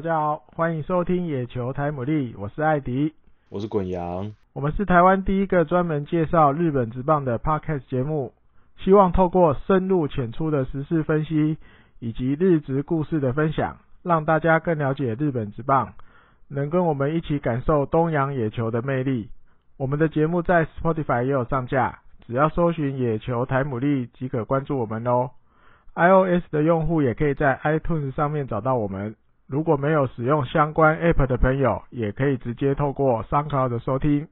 大家好，欢迎收听野球台姆利，我是艾迪，我是滚羊，我们是台湾第一个专门介绍日本职棒的 Podcast 节目，希望透过深入浅出的时事分析以及日职故事的分享，让大家更了解日本职棒，能跟我们一起感受东洋野球的魅力。我们的节目在 Spotify 也有上架，只要搜寻野球台姆利即可关注我们哦。iOS 的用户也可以在 iTunes 上面找到我们。如果没有使用相关 App 的朋友，也可以直接透过 SoundCloud 的收听。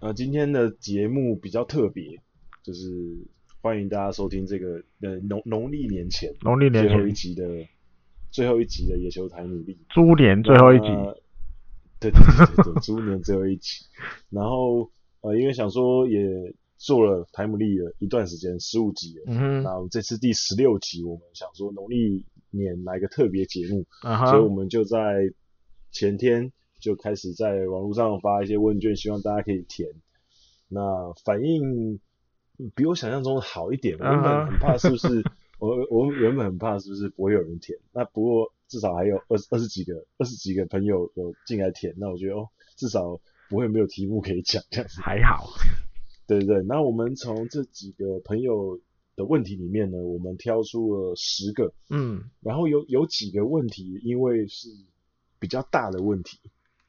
呃，今天的节目比较特别，就是。欢迎大家收听这个呃农农历年前农历年前最后一集的最后一集的野球台努力猪年最后一集，对对对对 猪年最后一集。然后呃，因为想说也做了台姆利了一段时间，十五集了，嗯哼，然后这次第十六集，我们想说农历年来个特别节目，啊、所以我们就在前天就开始在网络上发一些问卷，希望大家可以填。那反应。比我想象中的好一点，我原本很怕是不是，uh. 我我原本很怕是不是不会有人填，那不过至少还有二二十几个二十几个朋友有进来填，那我觉得哦，至少不会没有题目可以讲这样子。还好，对对对，那我们从这几个朋友的问题里面呢，我们挑出了十个，嗯，然后有有几个问题因为是比较大的问题。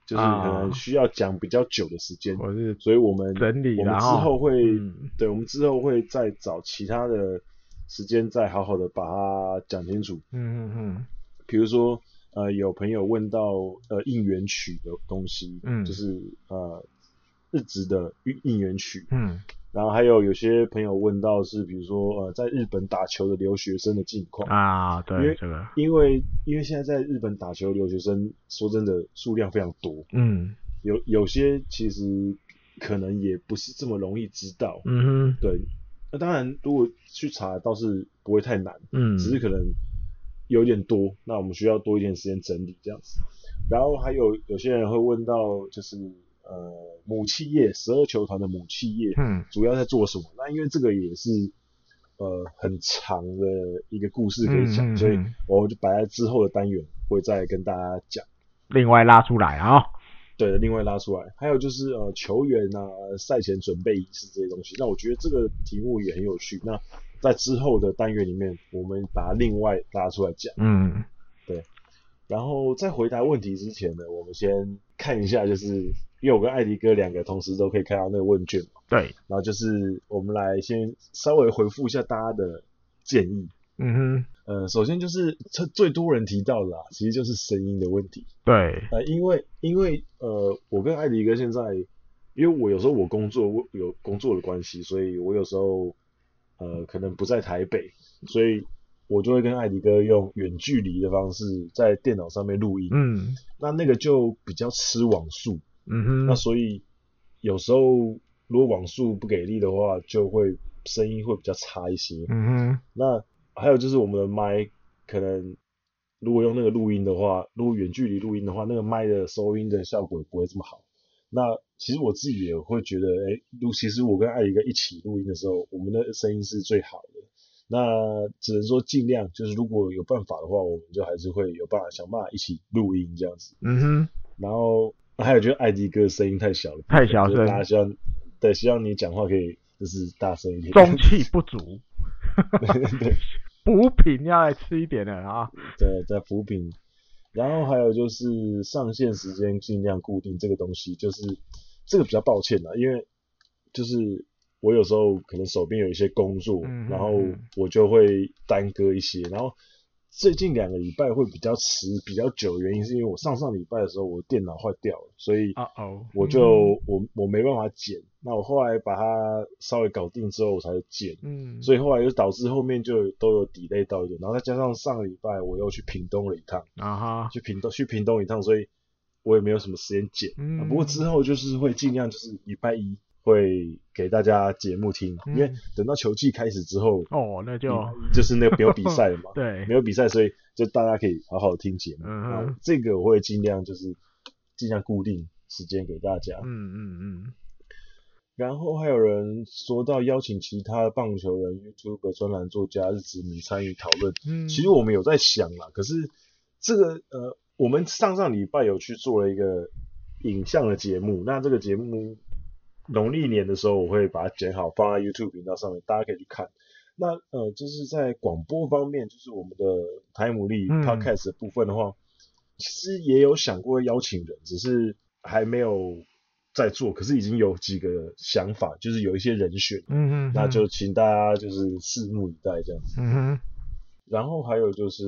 就是可能需要讲比较久的时间，哦、所以我们整理，我们之后会，嗯、对，我们之后会再找其他的时间再好好的把它讲清楚。嗯嗯嗯。比如说，呃，有朋友问到呃应援曲的东西，嗯，就是呃日职的应应援曲，嗯。然后还有有些朋友问到是，比如说呃，在日本打球的留学生的近况。啊，对，因为这个，因为因为现在在日本打球留学生，说真的数量非常多，嗯，有有些其实可能也不是这么容易知道，嗯哼，对，那当然如果去查倒是不会太难，嗯，只是可能有点多，那我们需要多一点时间整理这样子。然后还有有些人会问到就是。呃，母企业十二球团的母企业，嗯，主要在做什么？嗯、那因为这个也是呃很长的一个故事可以讲，嗯嗯、所以我就摆在之后的单元会再跟大家讲。另外拉出来啊，对，另外拉出来。还有就是呃球员啊赛前准备仪式这些东西，那我觉得这个题目也很有趣。那在之后的单元里面，我们把它另外拉出来讲。嗯，对。然后在回答问题之前呢，我们先看一下就是。因为我跟艾迪哥两个同时都可以看到那个问卷嘛，对，然后就是我们来先稍微回复一下大家的建议，嗯哼，呃，首先就是最最多人提到的啊，其实就是声音的问题，对，呃，因为因为呃，我跟艾迪哥现在，因为我有时候我工作我有工作的关系，所以我有时候呃可能不在台北，所以我就会跟艾迪哥用远距离的方式在电脑上面录音，嗯，那那个就比较吃网速。嗯哼，那所以有时候如果网速不给力的话，就会声音会比较差一些。嗯哼，那还有就是我们的麦，可能如果用那个录音的话，如果远距离录音的话，那个麦的收音的效果也不会这么好。那其实我自己也会觉得，哎、其实我跟艾迪哥一起录音的时候，我们的声音是最好的。那只能说尽量，就是如果有办法的话，我们就还是会有办法想办法一起录音这样子。嗯哼，然后。还有就是艾迪哥声音太小了，太小声，大家希望对，希望你讲话可以就是大声一点，中气不足，对，补品要来吃一点的啊，对，在补品，然后还有就是上线时间尽量固定这个东西，就是这个比较抱歉啦，因为就是我有时候可能手边有一些工作，嗯、然后我就会耽搁一些，然后。最近两个礼拜会比较迟比较久，原因是因为我上上礼拜的时候我电脑坏掉了，所以我就、uh oh. 我我没办法剪。那我后来把它稍微搞定之后我才剪，嗯，所以后来就导致后面就都有 delay 到一点，然后再加上上个礼拜我又去屏东了一趟，啊哈、uh，huh. 去屏东去屏东一趟，所以我也没有什么时间剪。嗯，不过之后就是会尽量就是礼拜一会给大家节目听，嗯、因为等到球季开始之后，哦，那就 就是那个没有比赛了嘛，对，没有比赛，所以就大家可以好好听节目。嗯哼，这个我会尽量就是尽量固定时间给大家。嗯嗯嗯。然后还有人说到邀请其他棒球人、YouTube 专栏作家、日子迷参与讨论。嗯，其实我们有在想啦，可是这个呃，我们上上礼拜有去做了一个影像的节目，那这个节目农历年的时候我会把它剪好放在 YouTube 频道上面，大家可以去看。那呃，就是在广播方面，就是我们的台姆利 Podcast 的部分的话，嗯、其实也有想过邀请人，只是还没有。在做，可是已经有几个想法，就是有一些人选，嗯嗯，那就请大家就是拭目以待这样子，嗯哼。然后还有就是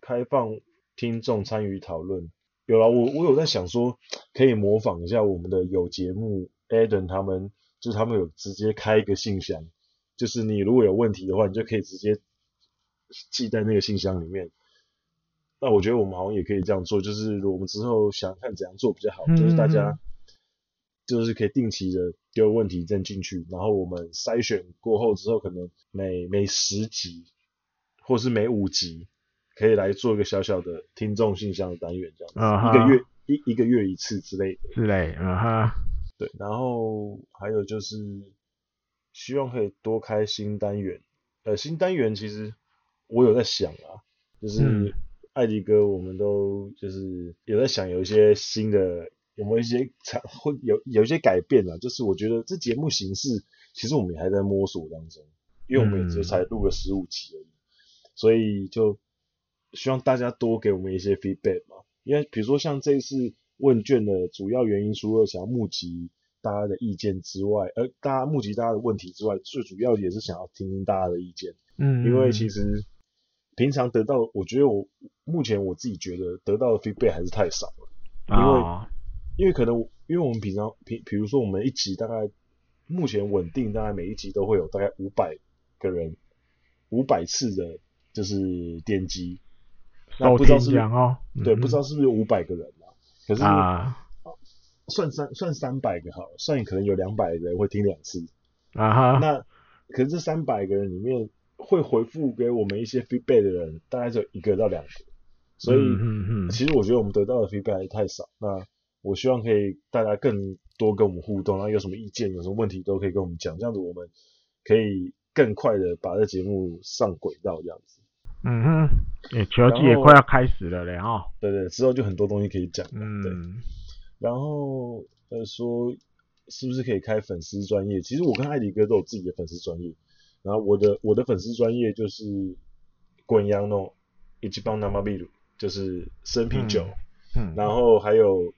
开放听众参与讨论，有了我我有在想说，可以模仿一下我们的有节目 Adam 他们，就是他们有直接开一个信箱，就是你如果有问题的话，你就可以直接寄在那个信箱里面。那我觉得我们好像也可以这样做，就是我们之后想看怎样做比较好，嗯、就是大家。就是可以定期的丢问题再进去，然后我们筛选过后之后，可能每每十集或是每五集，可以来做一个小小的听众信箱的单元，这样子，uh huh. 一个月一一个月一次之类的。之类，嗯哈。对，然后还有就是希望可以多开新单元，呃，新单元其实我有在想啊，就是艾迪哥，我们都就是有在想有一些新的。有没有一些才会有有一些改变啊？就是我觉得这节目形式其实我们也还在摸索当中，因为我们也只才录了十五集而已，嗯、所以就希望大家多给我们一些 feedback 嘛。因为比如说像这一次问卷的主要原因，除了想要募集大家的意见之外，而大家募集大家的问题之外，最主要也是想要听听大家的意见。嗯，因为其实平常得到，我觉得我目前我自己觉得得到的 feedback 还是太少了，因为。哦因为可能，因为我们平常，比比如说我们一集大概目前稳定，大概每一集都会有大概五百个人，五百次的，就是点击。那不知道是哦，对，不知道是不是有五百个人啊？可是啊，算三算三百个好了，算可能有两百个人会听两次啊哈。那可是这三百个人里面会回复给我们一些 feedback 的人，大概就一个到两个。所以，嗯嗯，其实我觉得我们得到的 feedback 还太少。那我希望可以大家更多跟我们互动，然后有什么意见、有什么问题都可以跟我们讲，这样子我们可以更快的把这节目上轨道，这样子。嗯哼，诶、欸，球季也快要开始了嘞哈。对，对对，之后就很多东西可以讲。嗯。对。然后呃说是不是可以开粉丝专业？其实我跟艾迪哥都有自己的粉丝专业，然后我的我的粉丝专业就是滚羊诺一级棒拿马比鲁，就是生啤酒。嗯。嗯然后还有。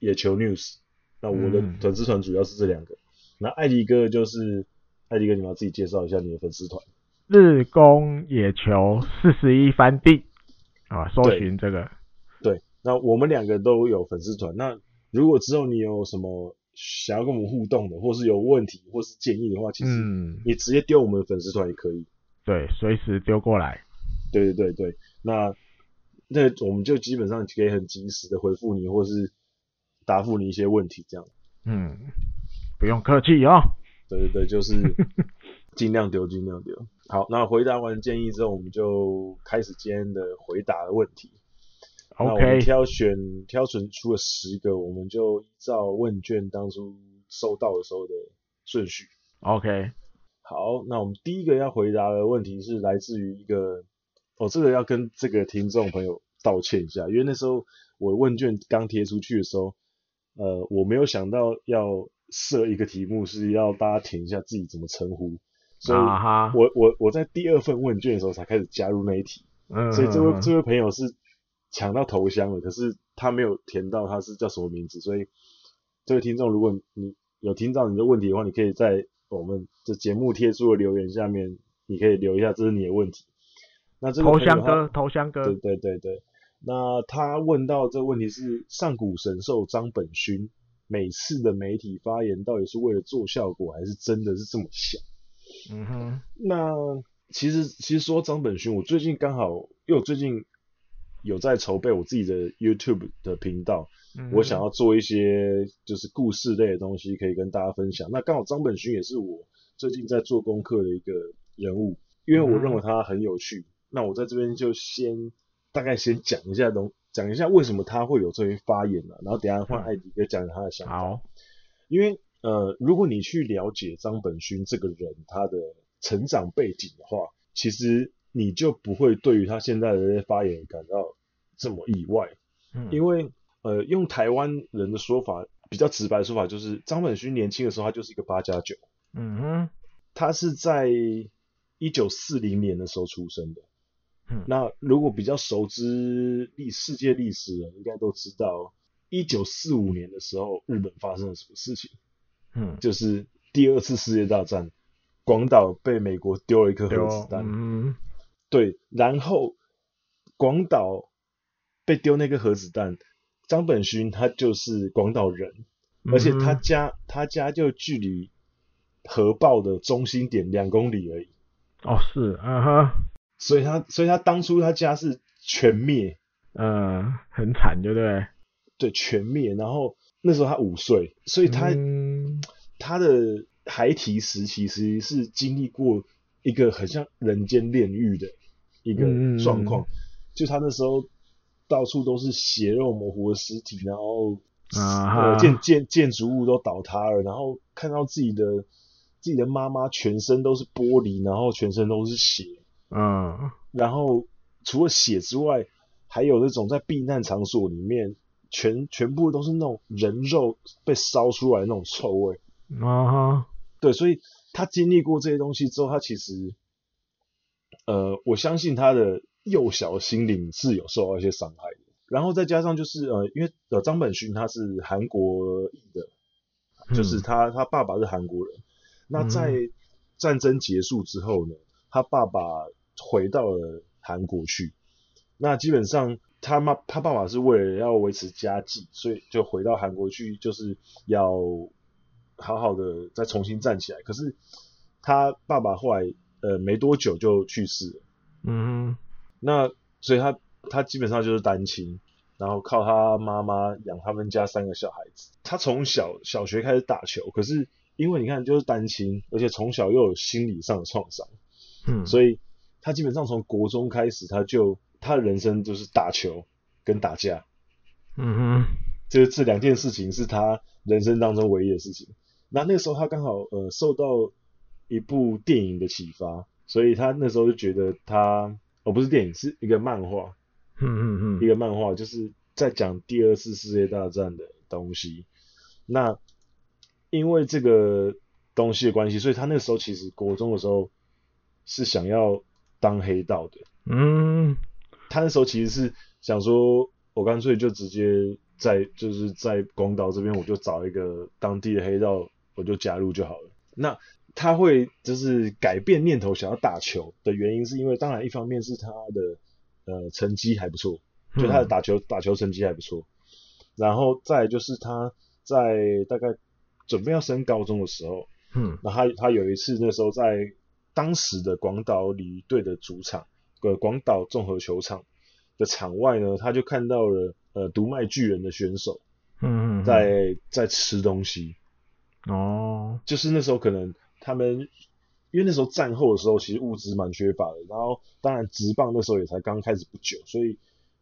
野球 news，那我的粉丝团主要是这两个。嗯、那艾迪哥就是艾迪哥，你要自己介绍一下你的粉丝团。日攻野球四十一番地啊，搜寻这个对。对，那我们两个都有粉丝团。那如果之后你有什么想要跟我们互动的，或是有问题，或是建议的话，其实你直接丢我们的粉丝团也可以。对，随时丢过来。对对对对，那那我们就基本上可以很及时的回复你，或是。答复你一些问题，这样。嗯，不用客气哦。对对对，就是 尽量丢，尽量丢。好，那回答完建议之后，我们就开始今天的回答的问题。OK。那我们挑选挑选出了十个，我们就依照问卷当初收到的时候的顺序。OK。好，那我们第一个要回答的问题是来自于一个，哦，这个要跟这个听众朋友道歉一下，因为那时候我问卷刚贴出去的时候。呃，我没有想到要设一个题目是要大家填一下自己怎么称呼，所以我我我在第二份问卷的时候才开始加入那一题，嗯，所以这位这位朋友是抢到头香了，可是他没有填到他是叫什么名字，所以这位听众，如果你有听到你的问题的话，你可以在我们的节目贴出的留言下面，你可以留一下这是你的问题。那这个头香哥，头香哥，对对对对。那他问到这个问题是上古神兽张本勋每次的媒体发言到底是为了做效果，还是真的是这么想？嗯哼。那其实其实说张本勋，我最近刚好，因为我最近有在筹备我自己的 YouTube 的频道，嗯、我想要做一些就是故事类的东西，可以跟大家分享。那刚好张本勋也是我最近在做功课的一个人物，因为我认为他很有趣。嗯、那我在这边就先大概先讲一下东，讲一下为什么他会有这些发言啊，然后等一下换艾迪哥讲讲他的想法。好，因为呃，如果你去了解张本勋这个人他的成长背景的话，其实。你就不会对于他现在的这些发言感到这么意外，嗯，因为呃，用台湾人的说法比较直白的说法就是，张本勋年轻的时候他就是一个八加九，嗯哼，他是在一九四零年的时候出生的，嗯，那如果比较熟知历世界历史的人应该都知道，一九四五年的时候日本发生了什么事情，嗯，就是第二次世界大战，广岛被美国丢了一颗核子弹，嗯。对，然后广岛被丢那个核子弹，张本勋他就是广岛人，嗯、而且他家他家就距离核爆的中心点两公里而已。哦，是，啊哈，所以他所以他当初他家是全灭，嗯，很惨，对不对？对，全灭。然后那时候他五岁，所以他、嗯、他的孩提时期其实是经历过一个很像人间炼狱的。一个状况，嗯、就他那时候到处都是血肉模糊的尸体，然后建建建筑物都倒塌了，然后看到自己的自己的妈妈全身都是玻璃，然后全身都是血，嗯，然后除了血之外，还有那种在避难场所里面全全部都是那种人肉被烧出来的那种臭味，啊，对，所以他经历过这些东西之后，他其实。呃，我相信他的幼小心灵是有受到一些伤害的。然后再加上就是呃，因为呃张本勋他是韩国裔的，嗯、就是他他爸爸是韩国人。那在战争结束之后呢，他爸爸回到了韩国去。那基本上他妈他爸爸是为了要维持家计，所以就回到韩国去，就是要好好的再重新站起来。可是他爸爸后来。呃，没多久就去世了。嗯哼，那所以他他基本上就是单亲，然后靠他妈妈养他们家三个小孩子。他从小小学开始打球，可是因为你看就是单亲，而且从小又有心理上的创伤，嗯，所以他基本上从国中开始，他就他的人生就是打球跟打架。嗯哼，这这两件事情是他人生当中唯一的事情。那那个时候他刚好呃受到。一部电影的启发，所以他那时候就觉得他哦，不是电影，是一个漫画，嗯嗯嗯，一个漫画就是在讲第二次世界大战的东西。那因为这个东西的关系，所以他那个时候其实国中的时候是想要当黑道的。嗯，他那时候其实是想说，我干脆就直接在就是在广岛这边，我就找一个当地的黑道，我就加入就好了。那他会就是改变念头，想要打球的原因，是因为当然一方面是他的呃成绩还不错，就他的打球、嗯、打球成绩还不错，然后再就是他在大概准备要升高中的时候，嗯，那他他有一次那时候在当时的广岛鲤鱼队的主场，呃广岛综合球场的场外呢，他就看到了呃读卖巨人的选手，嗯，嗯，在在吃东西，哦，就是那时候可能。他们因为那时候战后的时候，其实物资蛮缺乏的。然后当然职棒那时候也才刚开始不久，所以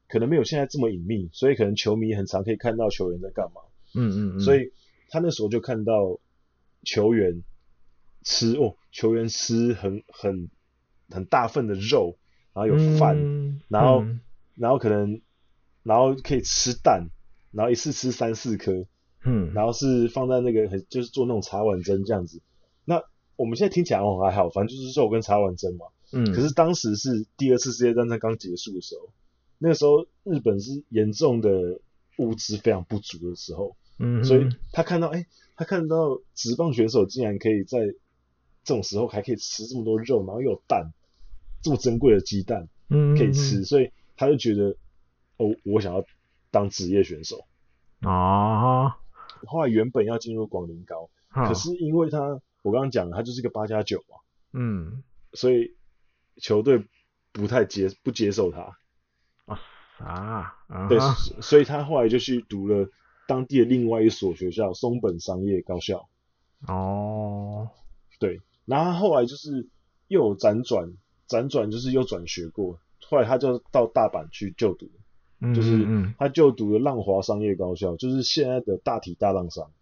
可能没有现在这么隐秘，所以可能球迷很常可以看到球员在干嘛。嗯嗯嗯。所以他那时候就看到球员吃哦，球员吃很很很大份的肉，然后有饭，嗯、然后、嗯、然后可能然后可以吃蛋，然后一次吃三四颗，嗯，然后是放在那个很就是做那种茶碗蒸这样子。那我们现在听起来哦还好，反正就是肉跟茶碗蒸嘛。嗯。可是当时是第二次世界大战刚结束的时候，那个时候日本是严重的物资非常不足的时候。嗯。所以他看到，哎、欸，他看到职棒选手竟然可以在这种时候还可以吃这么多肉，然后又有蛋，这么珍贵的鸡蛋，嗯，可以吃，嗯、所以他就觉得，哦，我想要当职业选手。啊。后来原本要进入广陵高，可是因为他。我刚刚讲了，他就是个八加九嘛，嗯，所以球队不太接不接受他，啊，啊，啊对，所以他后来就去读了当地的另外一所学校——松本商业高校。哦，对，然后他后来就是又有辗转，辗转就是又转学过，后来他就到大阪去就读，嗯、就是他就读了浪华商业高校，就是现在的大体大浪商。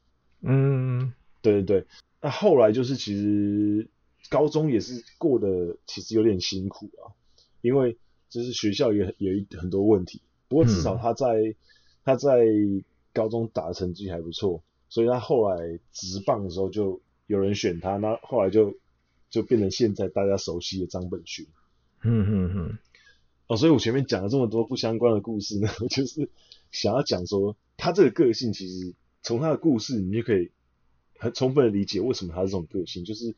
嗯，对对对，那后来就是其实高中也是过得其实有点辛苦啊，因为就是学校也有一很多问题，不过至少他在、嗯、他在高中打的成绩还不错，所以他后来直棒的时候就有人选他，那后来就就变成现在大家熟悉的张本勋。嗯嗯嗯。哦，所以我前面讲了这么多不相关的故事呢，就是想要讲说他这个个性其实。从他的故事，你就可以很充分的理解为什么他是这种个性，就是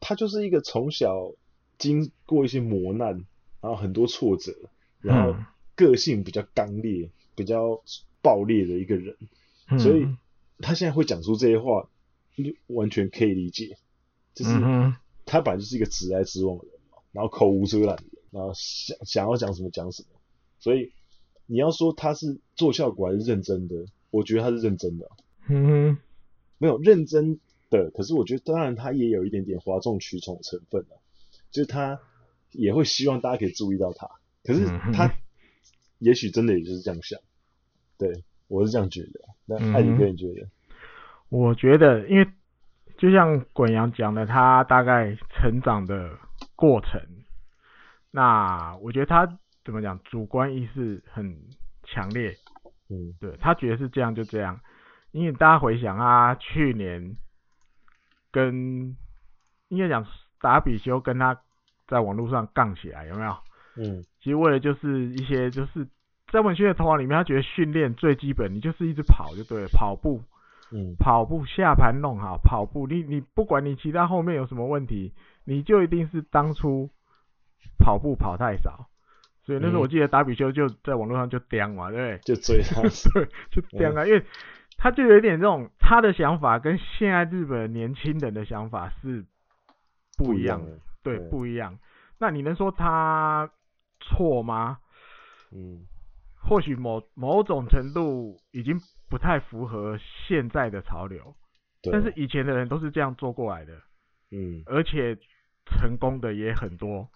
他就是一个从小经过一些磨难，然后很多挫折，然后个性比较刚烈、比较暴烈的一个人，嗯、所以他现在会讲出这些话，就完全可以理解，就是他本来就是一个直来直往的人嘛，然后口无遮拦的人，然后想想要讲什么讲什么，所以你要说他是做效果还是认真的？我觉得他是认真的，嗯哼，没有认真的，可是我觉得当然他也有一点点哗众取宠的成分啊，就是他也会希望大家可以注意到他，可是他也许真的也就是这样想，对，我是这样觉得，那艾迪哥你觉得？我觉得，因为就像滚阳讲的，他大概成长的过程，那我觉得他怎么讲，主观意识很强烈。嗯，对，他觉得是这样就这样，因为大家回想啊，去年跟应该讲达比修跟他在网络上杠起来，有没有？嗯，其实为了就是一些就是在文轩的头脑里面，他觉得训练最基本，你就是一直跑就对了，跑步，嗯，跑步下盘弄好，跑步，你你不管你其他后面有什么问题，你就一定是当初跑步跑太少。所以那时候我记得达比修就在网络上就叼嘛，对不对？就追他，对，就叼啊，因为他就有点这种他的想法跟现在日本年轻人的想法是不一样的，的。对，对，不一样。那你能说他错吗？嗯，或许某某种程度已经不太符合现在的潮流，但是以前的人都是这样做过来的，嗯，而且成功的也很多。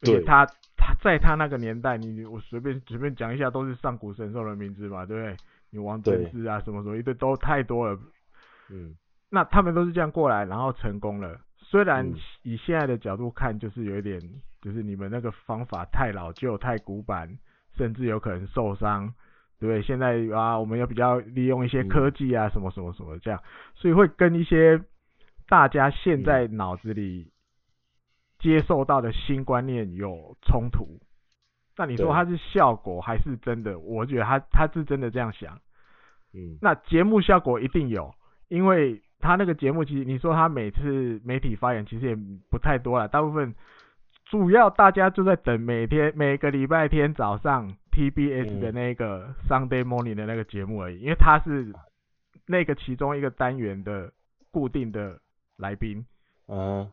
对，他他在他那个年代，你我随便随便讲一下，都是上古神兽的名字嘛，对不对？你王贞治啊，什么什么一堆都太多了。嗯，那他们都是这样过来，然后成功了。虽然以现在的角度看，就是有一点，就是你们那个方法太老旧、太古板，甚至有可能受伤，对不对？现在啊，我们要比较利用一些科技啊，什么什么什么这样，所以会跟一些大家现在脑子里。接受到的新观念有冲突，那你说它是效果还是真的？我觉得他他是真的这样想。嗯，那节目效果一定有，因为他那个节目其实你说他每次媒体发言其实也不太多了，大部分主要大家就在等每天每个礼拜天早上 TBS 的那个 Sunday Morning 的那个节目而已，因为他是那个其中一个单元的固定的来宾。嗯，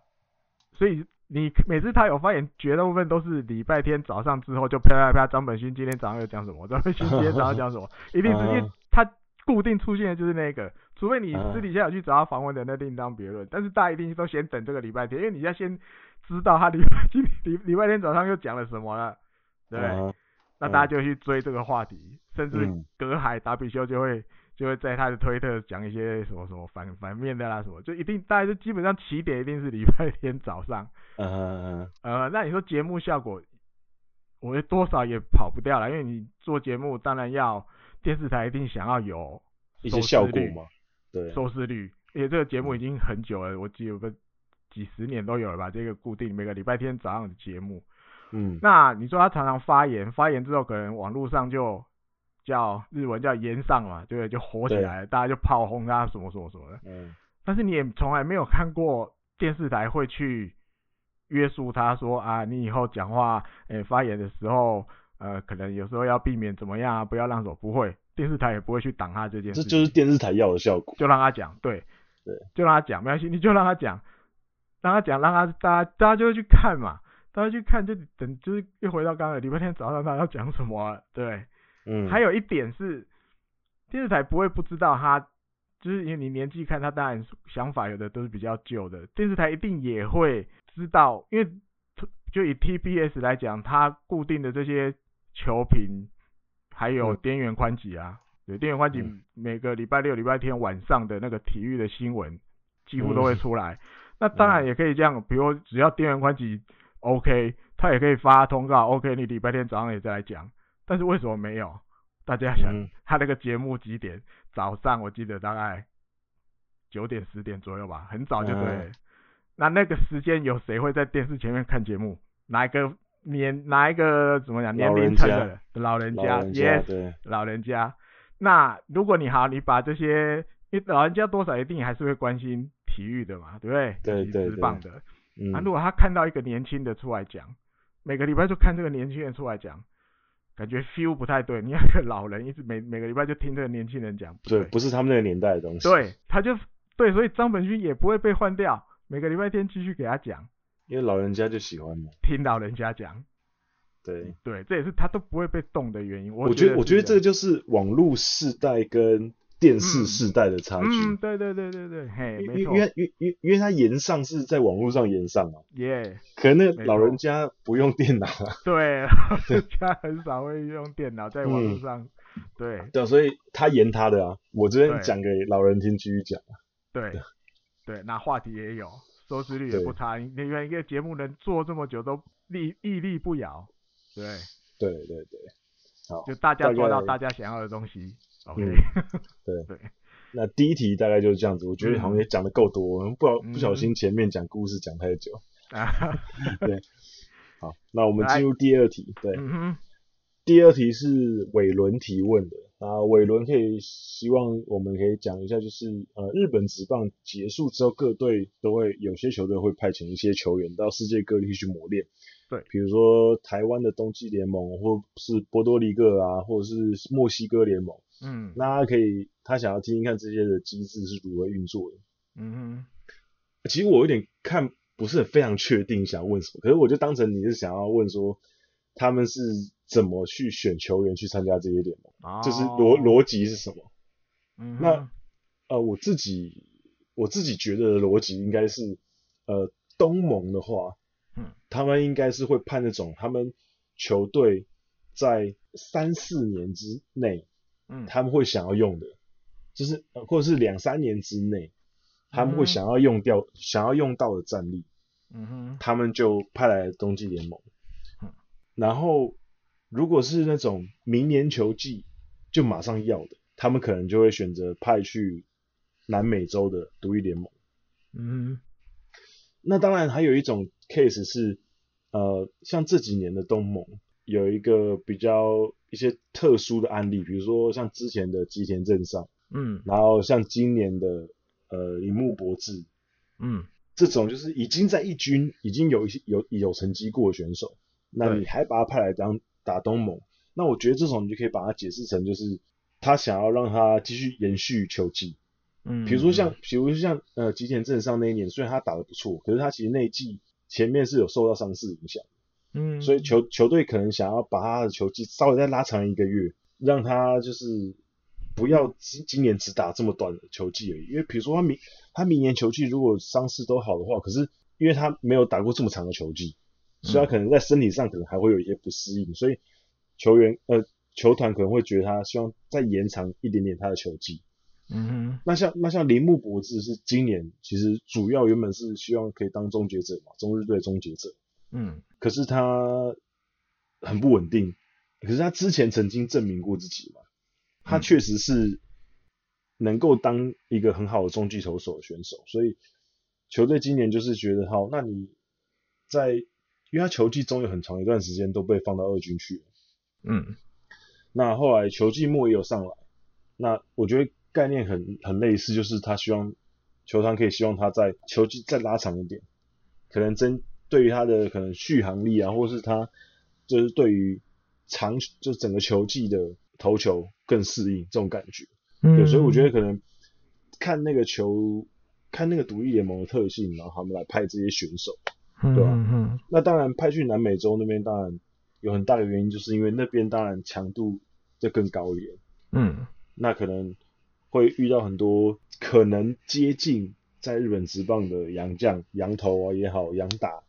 所以。你每次他有发言，绝大部分都是礼拜天早上之后就啪啪啪，张本勋今天早上又讲什么？张本勋今天早上讲什么？一定是因为他固定出现的就是那个，除非你私底下有去找他访问的，那另当别论。但是大家一定都先等这个礼拜天，因为你要先知道他礼拜 今礼礼拜天早上又讲了什么了，对不对？那大家就去追这个话题，甚至隔海打比修就会。就会在他的推特讲一些什么什么反反面的啦什么，就一定大家就基本上起点一定是礼拜天早上。嗯嗯嗯。呃，那你说节目效果，我觉得多少也跑不掉了，因为你做节目当然要电视台一定想要有一些效果嘛。对。收视率，而且这个节目已经很久了，我记得有个几十年都有了吧，这个固定每个礼拜天早上的节目。嗯。那你说他常常发言，发言之后可能网络上就。叫日文叫炎上嘛，对不对？就火起来，大家就炮轰他什么什么什么的。嗯。但是你也从来没有看过电视台会去约束他说啊，你以后讲话，诶、欸，发言的时候，呃，可能有时候要避免怎么样啊，不要让手。不会，电视台也不会去挡他这件事。这就是电视台要的效果。就让他讲，对，对，就让他讲，没关系，你就让他讲，让他讲，让他大家大家就会去看嘛。大家去看就等就是又回到刚才礼拜天早上他要讲什么、啊，对，嗯，还有一点是电视台不会不知道他，就是因为你年纪看他当然想法有的都是比较旧的，电视台一定也会知道，因为就以 TBS 来讲，它固定的这些球评还有边缘宽辑啊。嗯对，电源宽辑每个礼拜六、礼拜天晚上的那个体育的新闻几乎都会出来。嗯、那当然也可以这样，比如只要电源宽辑 OK，他也可以发通告 OK，你礼拜天早上也再来讲。但是为什么没有？大家想，嗯、他那个节目几点？早上我记得大概九点、十点左右吧，很早就对。嗯、那那个时间有谁会在电视前面看节目？哪一个年？哪一个怎么讲？年龄层的老人家，yes，老人家。那如果你好，你把这些，因为老人家多少一定还是会关心体育的嘛，对不对？对对对。棒的。嗯。啊，如果他看到一个年轻的出来讲，每个礼拜就看这个年轻人出来讲，感觉 feel 不太对。你那个老人一直每每个礼拜就听这个年轻人讲，对，对，不是他们那个年代的东西。对，他就对，所以张本勋也不会被换掉，每个礼拜天继续给他讲。因为老人家就喜欢嘛。听老人家讲。对对，这也是他都不会被动的原因。我觉得，我觉得这个就是网络世代跟电视世代的差距。嗯，对对对对对，嘿，没错。因为因为因为因为他延上是在网络上延上嘛。耶。可能那老人家不用电脑啊。对，老人家很少会用电脑在网络上。对。对，所以他延他的啊。我这边讲给老人听，继续讲。对。对，那话题也有，收视率也不差。你看一个节目能做这么久，都立屹立不摇。对对对对，好，就大家做到大家想要的东西。OK，对对。那第一题大概就是这样子，我觉得好像也讲的够多，我们不不小心前面讲故事讲太久。啊，对。好，那我们进入第二题。对，第二题是伟伦提问的。啊，伟伦可以希望我们可以讲一下，就是呃，日本职棒结束之后，各队都会有些球队会派遣一些球员到世界各地去磨练。对，比如说台湾的冬季联盟，或是波多黎各啊，或者是墨西哥联盟，嗯，那他可以，他想要听听看这些的机制是如何运作的，嗯哼，其实我有点看不是很非常确定想要问什么，可是我就当成你是想要问说他们是怎么去选球员去参加这些联盟，哦、就是逻逻辑是什么？嗯，那呃我自己我自己觉得的逻辑应该是，呃东盟的话。嗯，他们应该是会判那种他们球队在三四年之内，嗯，他们会想要用的，就是或者是两三年之内，他们会想要用掉、嗯、想要用到的战力，嗯哼，他们就派来冬季联盟，嗯，然后如果是那种明年球季就马上要的，他们可能就会选择派去南美洲的独立联盟，嗯，那当然还有一种。case 是，呃，像这几年的东盟有一个比较一些特殊的案例，比如说像之前的吉田正上，嗯，然后像今年的呃铃木博志，嗯，这种就是已经在一军已经有一些有有成绩过的选手，那你还把他派来当打东盟，那我觉得这种你就可以把它解释成就是他想要让他继续延续球技，嗯，比如说像比如说像呃吉田正上那一年，虽然他打得不错，可是他其实那一季。前面是有受到伤势影响，嗯，所以球球队可能想要把他的球季稍微再拉长一个月，让他就是不要今今年只打这么短的球季而已。因为比如说他明他明年球季如果伤势都好的话，可是因为他没有打过这么长的球季，所以他可能在身体上可能还会有一些不适应，所以球员呃球团可能会觉得他希望再延长一点点他的球季。嗯哼，那像那像铃木博志是今年其实主要原本是希望可以当终结者嘛，中日队终结者。嗯，可是他很不稳定，可是他之前曾经证明过自己嘛，他确实是能够当一个很好的中继投手的选手，所以球队今年就是觉得好，那你在因为他球季中有很长一段时间都被放到二军去了。嗯，那后来球季末也有上来，那我觉得。概念很很类似，就是他希望球团可以希望他在球季再拉长一点，可能针对于他的可能续航力啊，或是他就是对于长就整个球季的投球更适应这种感觉。嗯，对，所以我觉得可能看那个球，看那个独立联盟的特性，然后他们来派这些选手。嗯、对吧、嗯嗯。那当然派去南美洲那边，当然有很大的原因，就是因为那边当然强度就更高一点。嗯。那可能会遇到很多可能接近在日本职棒的洋将、洋投啊也好、洋打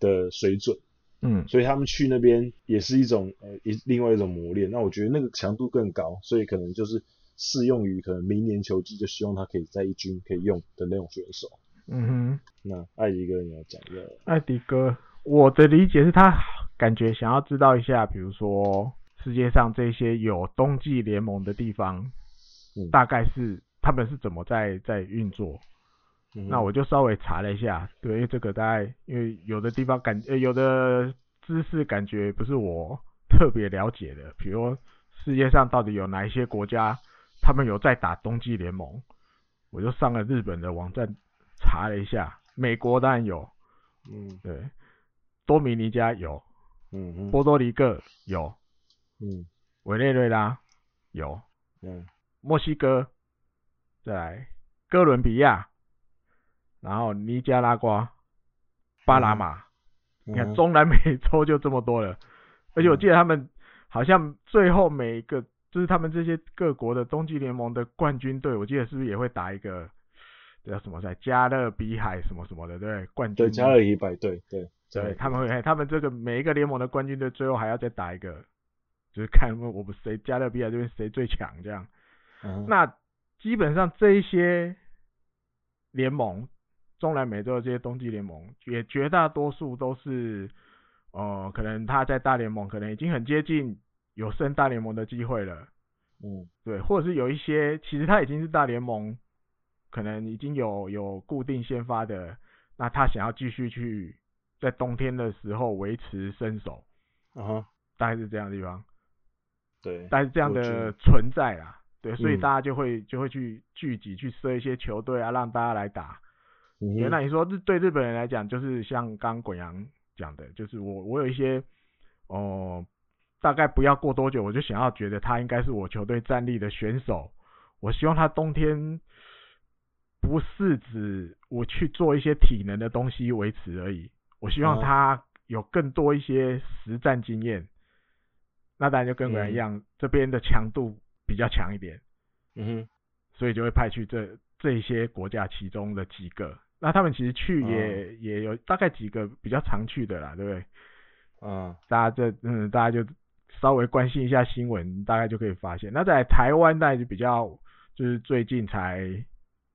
的水准。嗯。所以他们去那边也是一种呃一另外一种磨练。那我觉得那个强度更高，所以可能就是。适用于可能明年球季就希望他可以在一军可以用的那种选手。嗯哼，那艾迪哥你要讲一个？艾迪哥，我的理解是他感觉想要知道一下，比如说世界上这些有冬季联盟的地方，嗯、大概是他们是怎么在在运作、嗯。那我就稍微查了一下，对，因为这个大概因为有的地方感呃有的知识感觉不是我特别了解的，比如世界上到底有哪一些国家。他们有在打冬季联盟，我就上了日本的网站查了一下，美国当然有，嗯，对，多米尼加有，嗯，波多黎各有，嗯，委内瑞拉有，嗯，墨西哥，再来哥伦比亚，然后尼加拉瓜、巴拿马，嗯，你看中南美洲就这么多了，而且我记得他们好像最后每一个。就是他们这些各国的冬季联盟的冠军队，我记得是不是也会打一个叫什么赛？加勒比海什么什么的，对，冠军。对，加勒比海队对对，他们会，他们这个每一个联盟的冠军队最后还要再打一个，就是看我们谁加勒比海这边谁最强这样。嗯。那基本上这一些联盟，中南美洲的这些冬季联盟，也绝大多数都是，呃，可能他在大联盟可能已经很接近。有升大联盟的机会了，嗯，对，或者是有一些其实他已经是大联盟，可能已经有有固定先发的，那他想要继续去在冬天的时候维持身手，啊哈，大概是这样的地方，对，但是这样的存在啦，对，所以大家就会就会去聚集去设一些球队啊，让大家来打。原、嗯、来你说日对日本人来讲，就是像刚滚阳讲的，就是我我有一些哦。呃大概不要过多久，我就想要觉得他应该是我球队战力的选手。我希望他冬天不是指我去做一些体能的东西维持而已。我希望他有更多一些实战经验。那当然就跟我一样，嗯、这边的强度比较强一点。嗯哼，所以就会派去这这些国家其中的几个。那他们其实去也、嗯、也有大概几个比较常去的啦，对不对？嗯，大家这嗯，大家就。稍微关心一下新闻，大概就可以发现。那在台湾，大概就比较就是最近才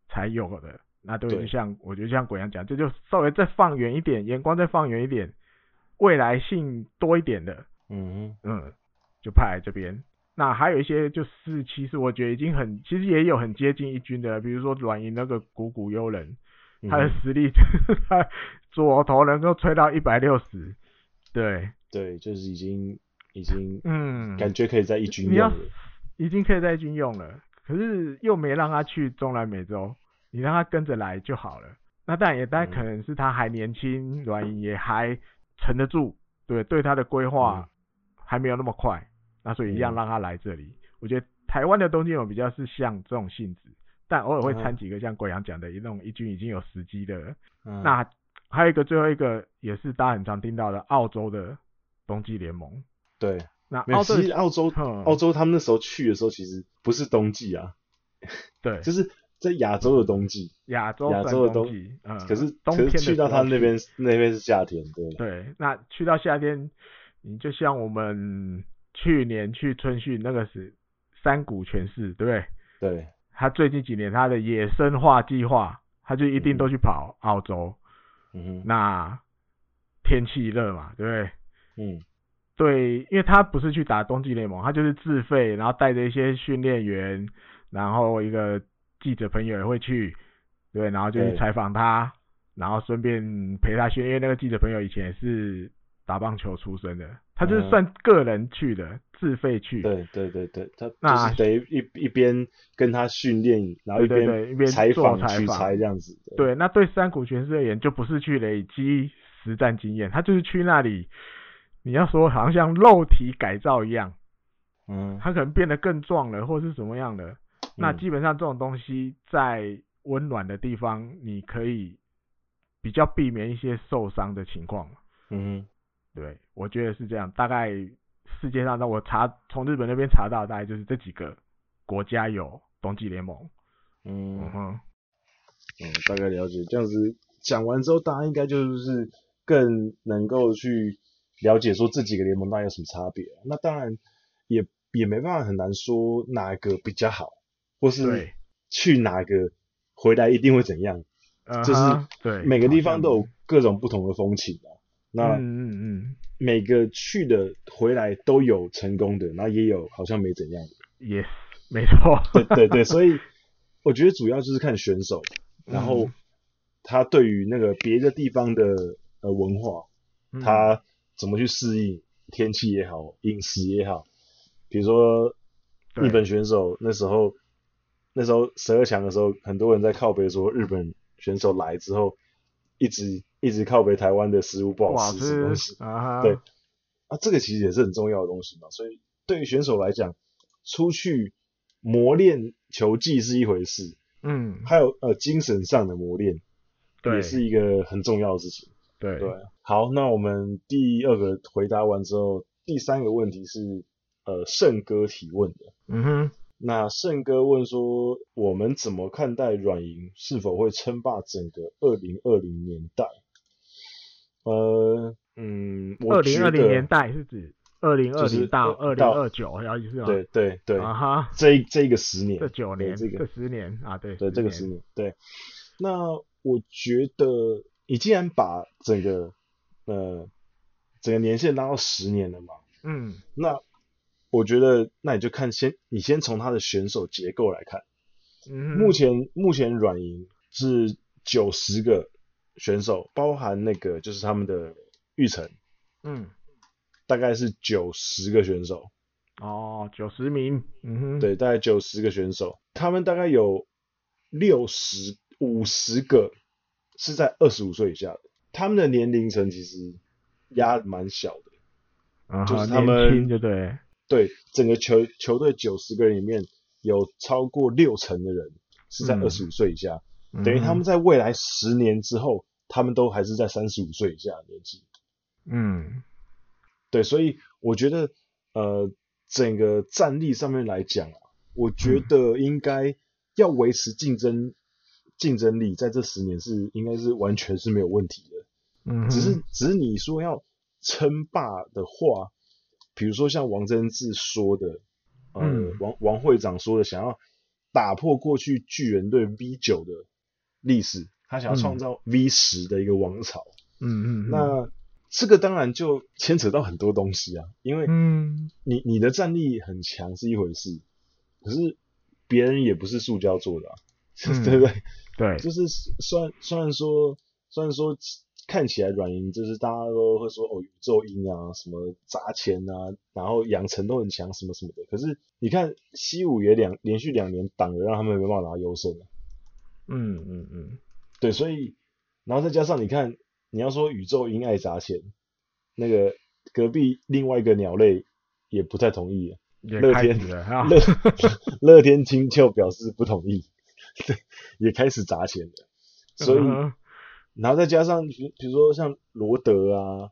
才有的。那都是像我觉得像鬼阳讲，这就稍微再放远一点，眼光再放远一点，未来性多一点的，嗯嗯，就派来这边。那还有一些就是，其实我觉得已经很，其实也有很接近一军的，比如说软银那个谷谷悠人，他的实力，嗯、他左投能够吹到一百六十，对。对，就是已经。已经嗯，感觉可以在一军用了，已经可以在一军用了，可是又没让他去中南美洲，你让他跟着来就好了。那当然也当然可能是他还年轻，软、嗯、银也还沉得住，对对，他的规划还没有那么快，嗯，那所以一样让他来这里。嗯，我觉得台湾的东京勇比较是像这种性质，但偶尔会掺几个像贵阳讲的那种一军已经有时机的，嗯。那还有一个最后一个也是大家很常听到的澳洲的冬季联盟。对，那澳洲其实澳洲、嗯、澳洲他们那时候去的时候，其实不是冬季啊，对，就是在亚洲的冬季，亚洲亚洲的冬季，嗯，可是冬天去到他们那边那边是夏天，对，对，那去到夏天，你就像我们去年去春训那个是山谷全市，对不对？对，他最近几年他的野生化计划，他就一定都去跑澳洲，嗯哼，那天气热嘛，对不对？嗯。对，因为他不是去打冬季联盟，他就是自费，然后带着一些训练员，然后一个记者朋友也会去，对，然后就去采访他，然后顺便陪他训，因为那个记者朋友以前也是打棒球出身的，他就是算个人去的，嗯、自费去。对对对对，他就是得一一边跟他训练，然后一边对对对一边采访取材这样子。对，那对山谷全是而言，就不是去累积实战经验，他就是去那里。你要说好像像肉体改造一样，嗯，他可能变得更壮了，或是什么样的，嗯，那基本上这种东西在温暖的地方，你可以比较避免一些受伤的情况。嗯，对，我觉得是这样。大概世界上，那我查从日本那边查到，大概就是这几个国家有冬季联盟。嗯，嗯哼，嗯，大概了解。这样子讲完之后，大家应该就是更能够去了解说这几个联盟大概有什么差别。那当然也也没办法很难说哪一个比较好，或是去哪个回来一定会怎样。就是对，每个地方都有各种不同的风情啊。那嗯嗯嗯，每个去的回来都有成功的，那也有好像没怎样的。也、yes, 没错。对对对，所以 我觉得主要就是看选手，然后他对于那个别的地方的呃文化，他怎么去适应天气也好，饮食也好。比如说日本选手那时候，那时候十二强的时候，很多人在靠北说日本。选手来之后，一直一直靠北台湾的食物不好吃，什么东西？啊、对，啊，这个其实也是很重要的东西嘛。所以对于选手来讲，出去磨练球技是一回事，嗯，还有呃精神上的磨练，对，也是一个很重要的事情。对对，好，那我们第二个回答完之后，第三个问题是呃胜哥提问的，嗯哼。那胜哥问说，我们怎么看待软银是否会称霸整个二零二零年代？呃，嗯，二零二零年代是指二零二零到二零二九，然后意思吗？对对对，啊哈，这这个十年，这九年，这个这十年啊，对对，这个十年，对。那我觉得，你既然把整个呃整个年限拉到十年了嘛，嗯，那。我觉得，那你就看先，你先从他的选手结构来看。嗯，目前目前软银是九十个选手，包含那个就是他们的预成，嗯，大概是九十个选手。哦，九十名，嗯哼，对，大概九十个选手，他们大概有六十五十个是在二十五岁以下的，他们的年龄层其实压蛮小的，啊，就是他们，对对。对，整个球球队九十个人里面有超过六成的人是在二十五岁以下，嗯、等于他们在未来十年之后，他们都还是在三十五岁以下的年纪。嗯，对，所以我觉得，呃，整个战力上面来讲啊，我觉得应该要维持竞争竞争力，在这十年是应该是完全是没有问题的。嗯，只是只是你说要称霸的话。比如说像王贞治说的，呃，嗯、王王会长说的，想要打破过去巨人队 V 九的历史，他想要创造 V 十的一个王朝。嗯嗯，嗯，那这个当然就牵扯到很多东西啊，因为嗯你你的战力很强是一回事，可是别人也不是塑胶做的啊，嗯、对不对？对，就是虽然虽然说虽然说。看起来软银就是大家都会说哦，宇宙鹰啊，什么砸钱啊，然后养成都很强，什么什么的。可是你看西武也两连续两年挡了，让他们没办法拿优胜了。嗯嗯嗯，对，所以然后再加上你看，你要说宇宙因爱砸钱，那个隔壁另外一个鸟类也不太同意。乐天乐乐天青就表示不同意，对，也开始砸钱了。所以。嗯然后再加上，比比如说像罗德啊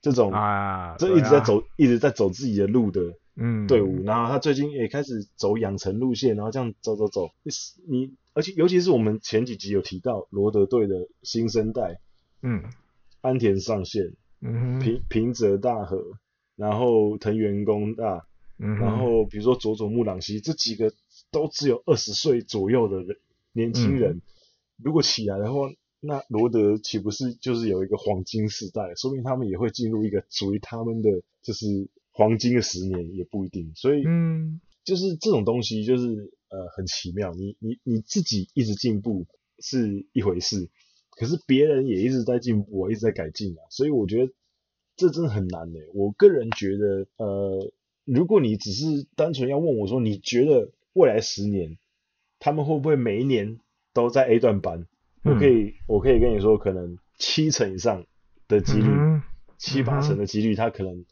这种啊，这一直在走，啊、一直在走自己的路的嗯队伍，嗯，然后他最近也开始走养成路线，然后这样走走走，你而且尤其是我们前几集有提到罗德队的新生代，嗯，安田上线，嗯，平平泽大河，然后藤原恭大，嗯，然后比如说佐佐木朗希这几个都只有二十岁左右的人年轻人，嗯，如果起来的话。那罗德岂不是就是有一个黄金时代？说明他们也会进入一个属于他们的就是黄金的十年，也不一定。所以，嗯，就是这种东西就是呃很奇妙。你你你自己一直进步是一回事，可是别人也一直在进步，我一直在改进啊。所以我觉得这真的很难诶。我个人觉得，呃，如果你只是单纯要问我说，你觉得未来十年他们会不会每一年都在 A 段班？我可以，我可以跟你说，可能七成以上的几率，嗯、七八成的几率，他可能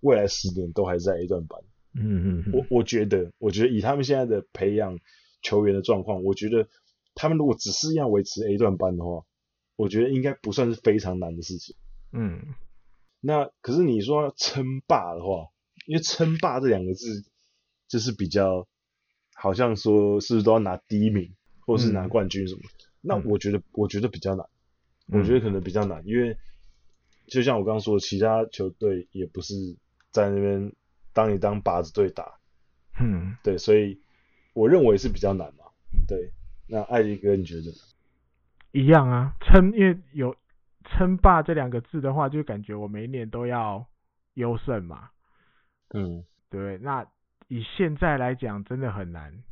未来十年都还在 A 段班。嗯嗯，我我觉得，我觉得以他们现在的培养球员的状况，我觉得他们如果只是要维持 A 段班的话，我觉得应该不算是非常难的事情。嗯，那可是你说要称霸的话，因为称霸这两个字就是比较，好像说是不是都要拿第一名，或者是拿冠军什么？嗯、那我觉得我觉得比较难，嗯、我觉得可能比较难，因为就像我刚刚说的，其他球队也不是在那边当你当靶子队打。嗯，对，所以我认为是比较难嘛。对，那艾迪哥你觉得？一样啊，称因为有称霸这两个字的话，就感觉我每一年都要优胜嘛。嗯，对，那以现在来讲，真的很难。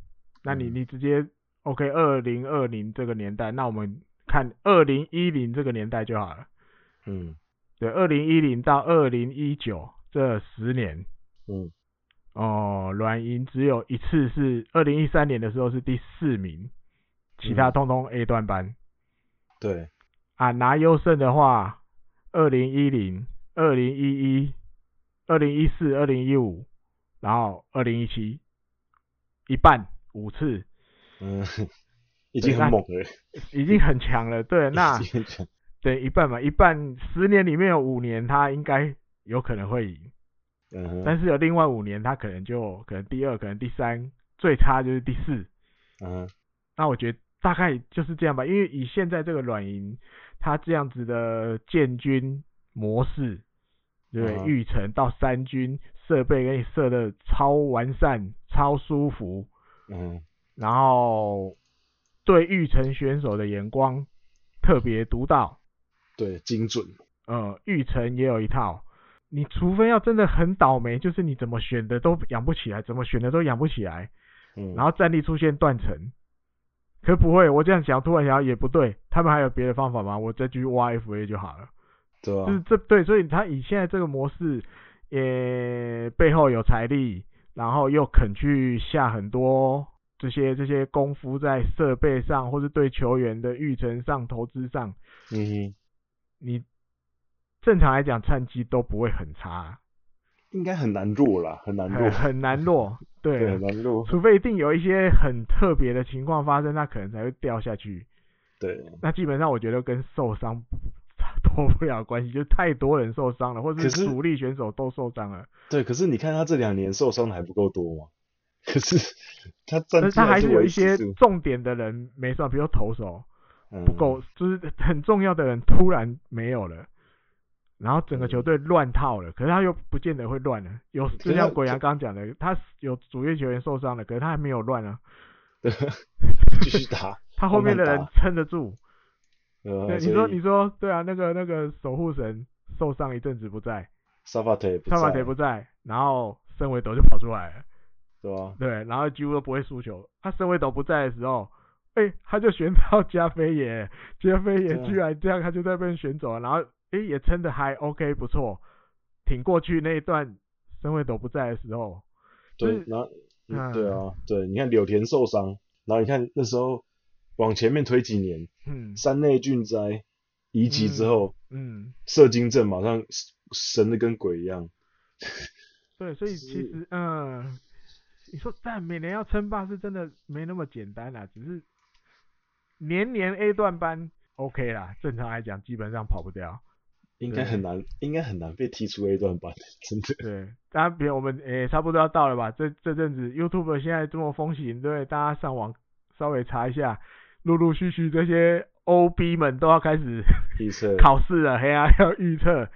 那你你直接 OK，二零二零这个年代，那我们看二零一零这个年代就好了。嗯，对，二零一零到二零一九这十年。嗯。哦，软银只有一次是二零一三年的时候是第四名，其他通通 A 段班。嗯、对，啊，拿优胜的话，二零一零、二零一一、二零一四、二零一五，然后二零一七，一半五次。嗯，已经很猛了，已经很强了。对，那对一半嘛，一半十年里面有五年他应该有可能会赢。嗯，但是有另外五年，他可能就可能第二，可能第三，最差就是第四。嗯，那我觉得大概就是这样吧，因为以现在这个软银，他这样子的建军模式，对不对？育成、到三军，设备给你设的超完善、超舒服。嗯，然后对育成选手的眼光特别独到。对，精准。呃，育成也有一套。你除非要真的很倒霉，就是你怎么选的都养不起来，怎么选的都养不起来，嗯，然后战力出现断层，可不会，我这样想，突然想也不对，他们还有别的方法吗？我再继续挖 FA 就好了，对啊，就是这对，所以他以现在这个模式，也背后有财力，然后又肯去下很多这些这些功夫在设备上，或是对球员的育成上、投资上，嗯哼，你。正常来讲，战绩都不会很差，应该很难弱啦，很难弱，很难弱，对，对，很难弱，除非一定有一些很特别的情况发生，那可能才会掉下去。对，那基本上我觉得跟受伤脱不了关系，就太多人受伤了，或者是主力选手都受伤了。对，可是你看他这两年受伤的还不够多吗？可是 他但是他还是有一些重点的人没算，比如投手不够，嗯、就是很重要的人突然没有了。然后整个球队乱套了，可是他又不见得会乱了。有就像鬼阳刚讲的，他有主力球员受伤了，可是他还没有乱啊。对，继续打。他后面的人撑得住。呃，对，你说你说对啊，那个那个守护神受伤一阵子不在，萨法特萨法特不在，然后森维斗就跑出来了，对吧？对，然后几乎都不会输球。他森维斗不在的时候，哎，他就选到加菲耶，加菲耶居然这样，他就在被选走了，然后。诶，也撑得还 OK，不错，挺过去那一段，森维斗不在的时候，对，然后，嗯，对啊，对，你看柳田受伤，然后你看那时候往前面推几年，嗯，山内俊哉移籍之后，嗯，射精阵马上神的跟鬼一样，对，所以其实，嗯，你说但每年要称霸是真的没那么简单啦，只是年年 A 段班 OK 啦，正常来讲基本上跑不掉。应该很难，对应该很难被踢出 A 段班，真的。对，当然，比如我们诶、欸，差不多要到了吧？这这阵子 YouTube 现在这么风行，对，大家上网稍微查一下，陆陆续续这些 OB 们都要开始预测 考试了，嘿啊，要预测。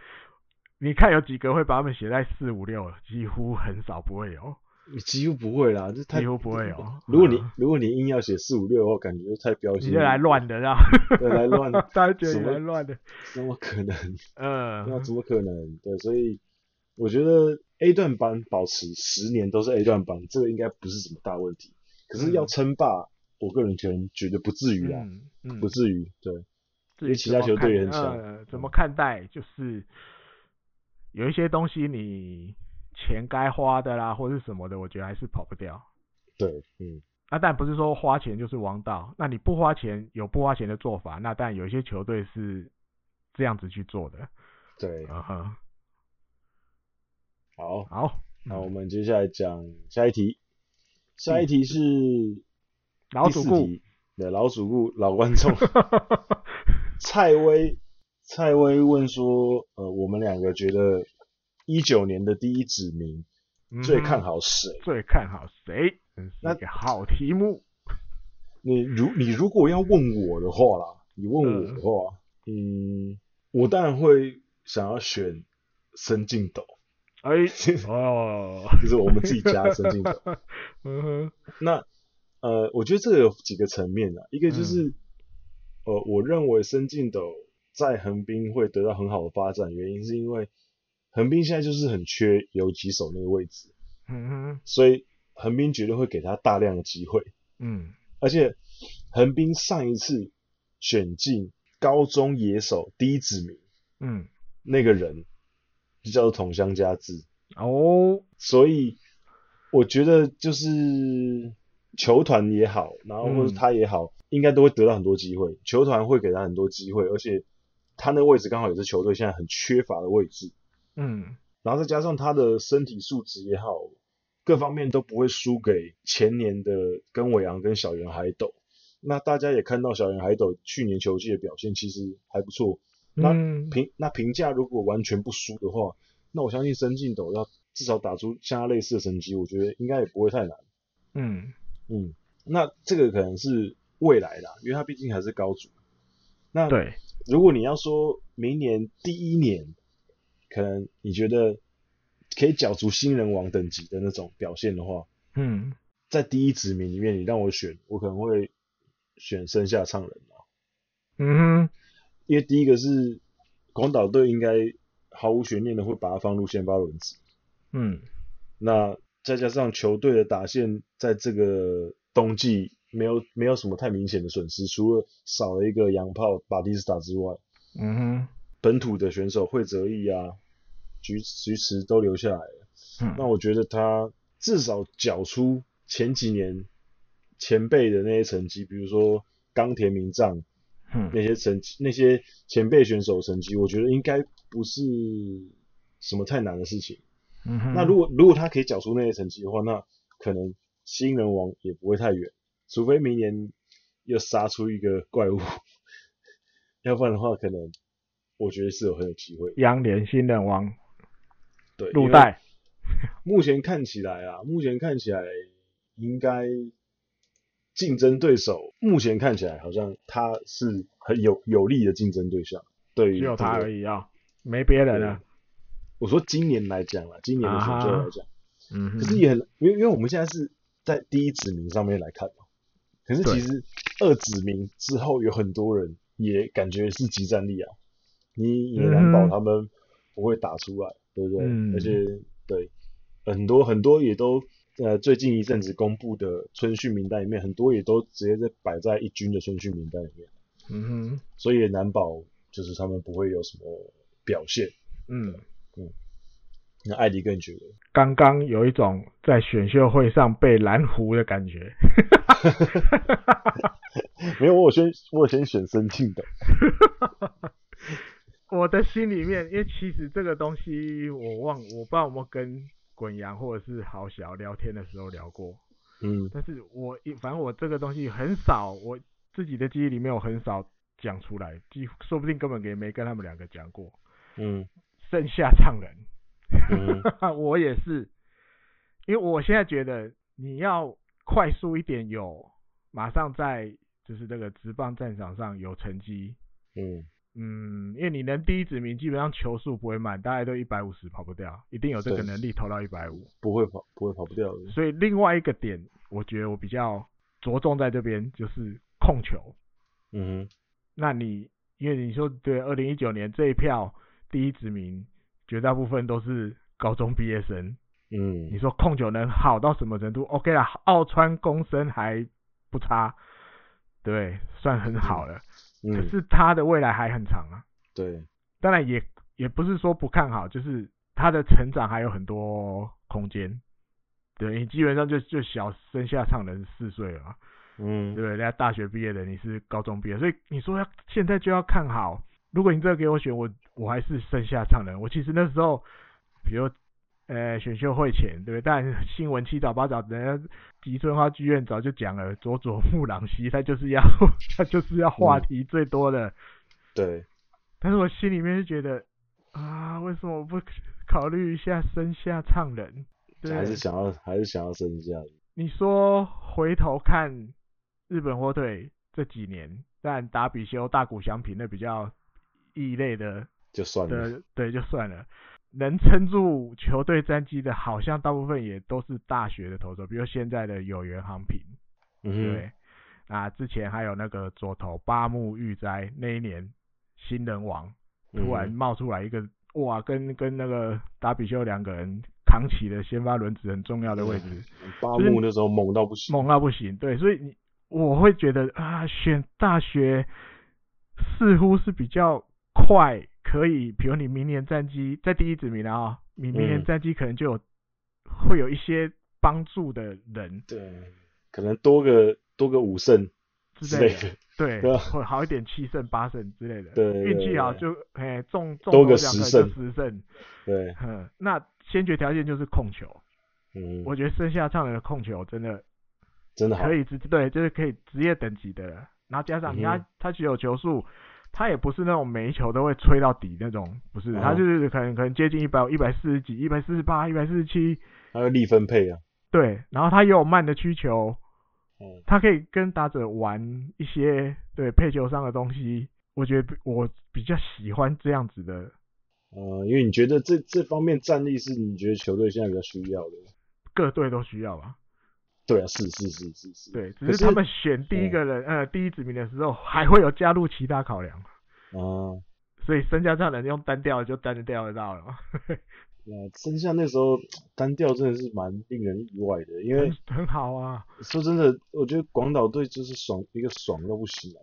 你看有几个会把他们写在四五六了？几乎很少不会有。几乎不会啦，这太几乎不会有。如果你、嗯、如果你硬要写四五六的话，感觉太标新。你就来乱的，这对，来乱的。大家觉得你来乱的？怎么可能？嗯，那怎么可能？对，所以我觉得 A 段班保持十年都是 A 段班，这个应该不是什么大问题。可是要称霸，嗯、我个人觉得觉得不至于啊，嗯嗯、不至于。对，因为其他球队也很强。呃，怎么看待？就是有一些东西你。钱该花的啦，或者是什么的，我觉得还是跑不掉。对，嗯，那但不是说花钱就是王道。那你不花钱有不花钱的做法，那但有一些球队是这样子去做的。对，嗯哼。好，好，那我们接下来讲下一题。下一题是老主顾，对，老主顾老观众，蔡威，蔡威问说，呃，我们两个觉得一九年的第一指名最看好谁？嗯？最看好谁？那个好题目。你如你如果要问我的话啦，你问我的话，嗯，嗯，我当然会想要选申进斗。哎，哦，就是我们自己家的申进斗。嗯哼，那呃，我觉得这个有几个层面啊，一个就是，嗯、呃，我认为申进斗在横滨会得到很好的发展，原因是因为横滨现在就是很缺游击手那个位置，嗯哼，所以横滨绝对会给他大量的机会，嗯。而且横滨上一次选进高中野手第一指名，嗯，那个人就叫做桐乡佳治哦，所以我觉得就是球团也好，然后或者他也好，嗯、应该都会得到很多机会，球团会给他很多机会，而且他那个位置刚好也是球队现在很缺乏的位置，嗯，然后再加上他的身体素质也好。各方面都不会输给前年的跟伟昂跟小圆海斗。那大家也看到小圆海斗去年球季的表现其实还不错。那评那评价如果完全不输的话，那我相信申进斗要至少打出像他类似的成绩，我觉得应该也不会太难。嗯嗯，那这个可能是未来啦，因为他毕竟还是高足。那对，如果你要说明年第一年，可能你觉得？可以角逐新人王等级的那种表现的话，嗯，在第一指名里面，你让我选，我可能会选生下唱人啊。嗯哼，因为第一个是广岛队应该毫无悬念的会把他放入先发轮值。嗯，那再加上球队的打线在这个冬季没有没有什么太明显的损失，除了少了一个洋炮巴蒂斯塔之外，嗯哼，本土的选手会泽义啊。菊菊池都留下来了，嗯，那我觉得他至少缴出前几年前辈的那些成绩，比如说冈田明藏，嗯，那些成绩，那些前辈选手成绩，我觉得应该不是什么太难的事情。嗯，那如果如果他可以缴出那些成绩的话，那可能新人王也不会太远，除非明年又杀出一个怪物，要不然的话，可能我觉得是有很有机会。央联新人王。对，入袋。目前看起来啊，目前看起来应该竞争对手，目前看起来好像他是很有有利的竞争对象。对，只有他而已啊，没别人了。我说今年来讲啦，今年的选秀来讲，嗯，可是也很，因为因为我们现在是在第一指名上面来看嘛，可是其实二指名之后有很多人也感觉是即战力啊，你也难保他们不会打出来。嗯对不对？嗯、而且对很多很多也都呃最近一阵子公布的春训名单里面，很多也都直接在摆在一军的春训名单里面。嗯哼，所以也难保就是他们不会有什么表现。嗯嗯，那艾迪更觉得刚刚有一种在选秀会上被蓝湖的感觉。没有，我有先我有先选申进的。我的心里面，因为其实这个东西我忘，我不知道有没有跟滚阳或者是豪小聊天的时候聊过，嗯，但是我反正我这个东西很少，我自己的记忆里面我很少讲出来，几乎说不定根本也没跟他们两个讲过，嗯，盛夏唱人，嗯、我也是，因为我现在觉得你要快速一点有，马上在就是这个直棒战场上有成绩，嗯。嗯，因为你能第一指名，基本上球速不会慢，大概都一百五十跑不掉，一定有这个能力投到一百五，不会跑，不会跑不掉的。所以另外一个点，我觉得我比较着重在这边，就是控球。嗯哼，那你因为你说对，二零一九年这一票第一指名，绝大部分都是高中毕业生。嗯，你说控球能好到什么程度？OK 啦，奥川公生还不差，对，算很好了。可是他的未来还很长啊。对，当然也也不是说不看好，就是他的成长还有很多空间。对，你基本上就就小生下唱人四岁了嘛。嗯，对，人家大学毕业的，你是高中毕业，所以你说要现在就要看好。如果你这个给我选，我我还是生下唱人。我其实那时候，比如。呃，选秀会前，对不对？但新闻七早八早，人家吉村花剧院早就讲了，佐佐木朗希他就是要他就是要话题最多的，对。但是我心里面是觉得啊，为什么我不考虑一下生下唱人？对，还是想要，还是想要生下。你说回头看日本火腿这几年，但达比修、大谷翔平那比较异类的，就算了。对，就算了。能撑住球队战绩的，好像大部分也都是大学的投手，比如现在的有原航平，嗯，对，啊，之前还有那个左投八木玉哉，那一年新人王突然冒出来一个，嗯、哇，跟跟那个达比修两个人扛起了先发轮值很重要的位置，八木那时候猛到不行，猛到不行，对，所以你我会觉得啊，选大学似乎是比较快。可以，比如你明年战绩在第一指名啊，你明年战绩可能就有、嗯、会有一些帮助的人，对，可能多个多个五胜之类的，对，会好一点七胜八胜之类的，对，运气好就哎中中多个十胜。十胜，对，嗯，那先决条件就是控球，嗯，我觉得剩下唱人的控球真的真的好，可以直对，就是可以职业等级的，然后加上你看、嗯、他只有球数。他也不是那种每一球都会吹到底那种，不是，他就是可能可能接近一百一百四十几、一百四十八、一百四十七，他会力分配啊。对，然后他也有慢的需求，嗯，他可以跟打者玩一些对配球上的东西，我觉得我比较喜欢这样子的。呃，因为你觉得这这方面战力是你觉得球队现在比较需要的，各队都需要吧。对啊，是是是是是。对，只是他们选第一个人，呃，第一指名的时候，还会有加入其他考量。啊，所以生下这样的人用单调就单调得到了嘛。呃，生下那时候单调真的是蛮令人意外的，因为很，很好啊。说真的，我觉得广岛队就是爽一个爽到不行啊。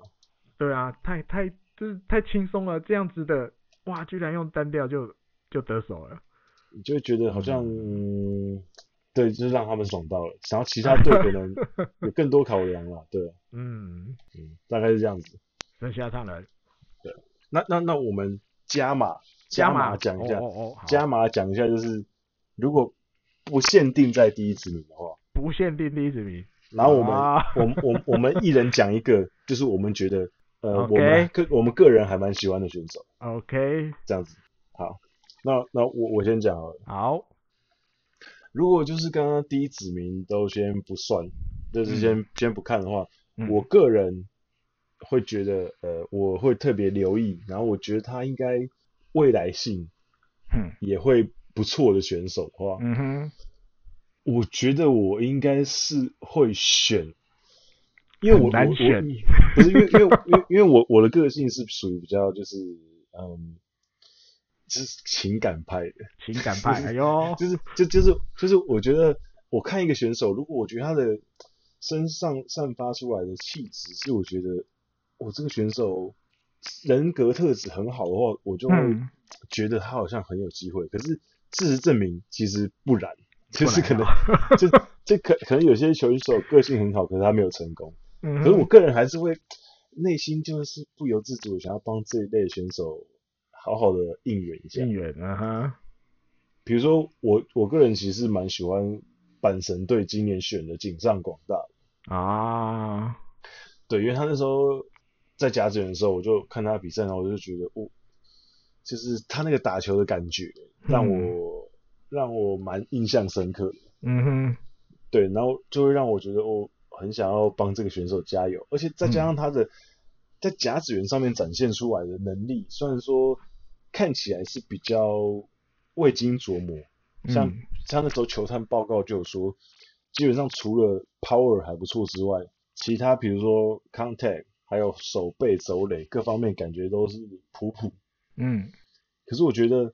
对啊，太太就是太轻松了，这样子的哇，居然用单调就就得手了，你就会觉得好像。嗯对，就是让他们爽到了，然后其他队可能 有更多考量了，对，嗯嗯，大概是这样子。生下上来，对，那那那我们加码加码讲一下，哦哦，加码讲一下，就是如果不限定在第一指名的话，不限定第一指名，然后我们、啊、我们我我们一人讲一个，就是我们觉得呃我们个我们个人还蛮喜欢的选手，OK，这样子，好，那那我我先讲好了，好。如果就是刚刚第一指名都先不算，就是先、嗯、先不看的话、嗯，我个人会觉得，呃，我会特别留意，然后我觉得他应该未来性，嗯，也会不错的选手的话，嗯哼，我觉得我应该是会选，因为我难选，不是因为因为因为因为我我的个性是属于比较就是嗯。就是情感派的，情感派，哎呦，就是就就是就是，我觉得我看一个选手，如果我觉得他的身上散发出来的气质是我觉得我这个选手人格特质很好的话，我就会觉得他好像很有机会。可是事实证明其实不然，就是可能 就就可可能有些球手个性很好，可是他没有成功。可是我个人还是会内心就是不由自主想要帮这一类选手。好好的应援一下，应援啊哈！比如说我，我个人其实蛮喜欢阪神队今年选的井上广大啊，对，因为他那时候在甲子园的时候，我就看他比赛，然后我就觉得，哦，就是他那个打球的感觉，让我、嗯、让我蛮印象深刻的。嗯哼，对，然后就会让我觉得，哦，很想要帮这个选手加油，而且再加上他的。嗯在甲子园上面展现出来的能力，虽然说看起来是比较未经琢磨，像、嗯、像那时候球探报告就有说，基本上除了 power 还不错之外，其他比如说 contact 还有手背走垒各方面感觉都是普普。嗯，可是我觉得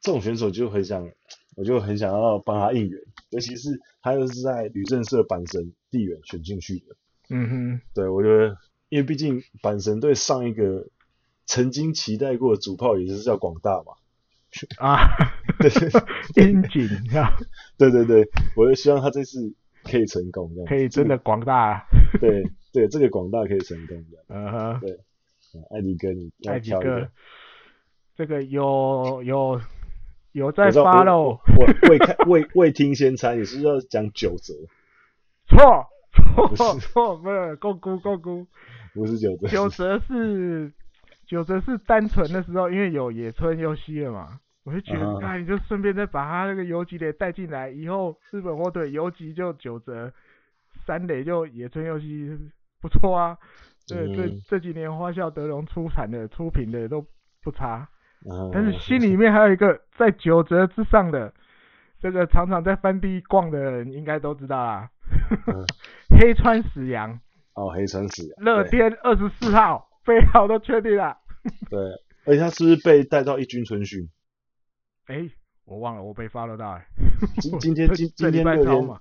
这种选手就很想，我就很想要帮他应援，尤其是他又是在旅政社阪神地缘选进去的。嗯哼，对，我觉得。因为毕竟阪神队上一个曾经期待过的主炮也是叫广大嘛，啊，对，樱井啊，对对对，我就希望他这次可以成功，这样可以真的广大，对对，这个广大可以成功，嗯哼，对，艾迪哥你艾迪哥，这个有有有在发喽，我未看未未听先猜，你是不是要讲九折？错错错，没有，够估够估。不是九折，九折是九折是单纯的时候，因为有野村优希了嘛，我就觉得，那、uh huh. 你就顺便再把他那个游击垒带进来，以后日本火腿游击就九折，三垒就野村优希，不错啊。对，这、uh. 这几年花咲德荣出产的出品的都不差。Uh. 但是心里面还有一个在九折之上的，这个常常在番地逛的人应该都知道啦。Uh huh. 黑川史阳。哦，黑川史阳。乐天二十四号，飞号都确定了。对，而且他是不是被带到一军春训？哎、欸，我忘了，我被 follow 到哎。今 今天今今天乐天嘛，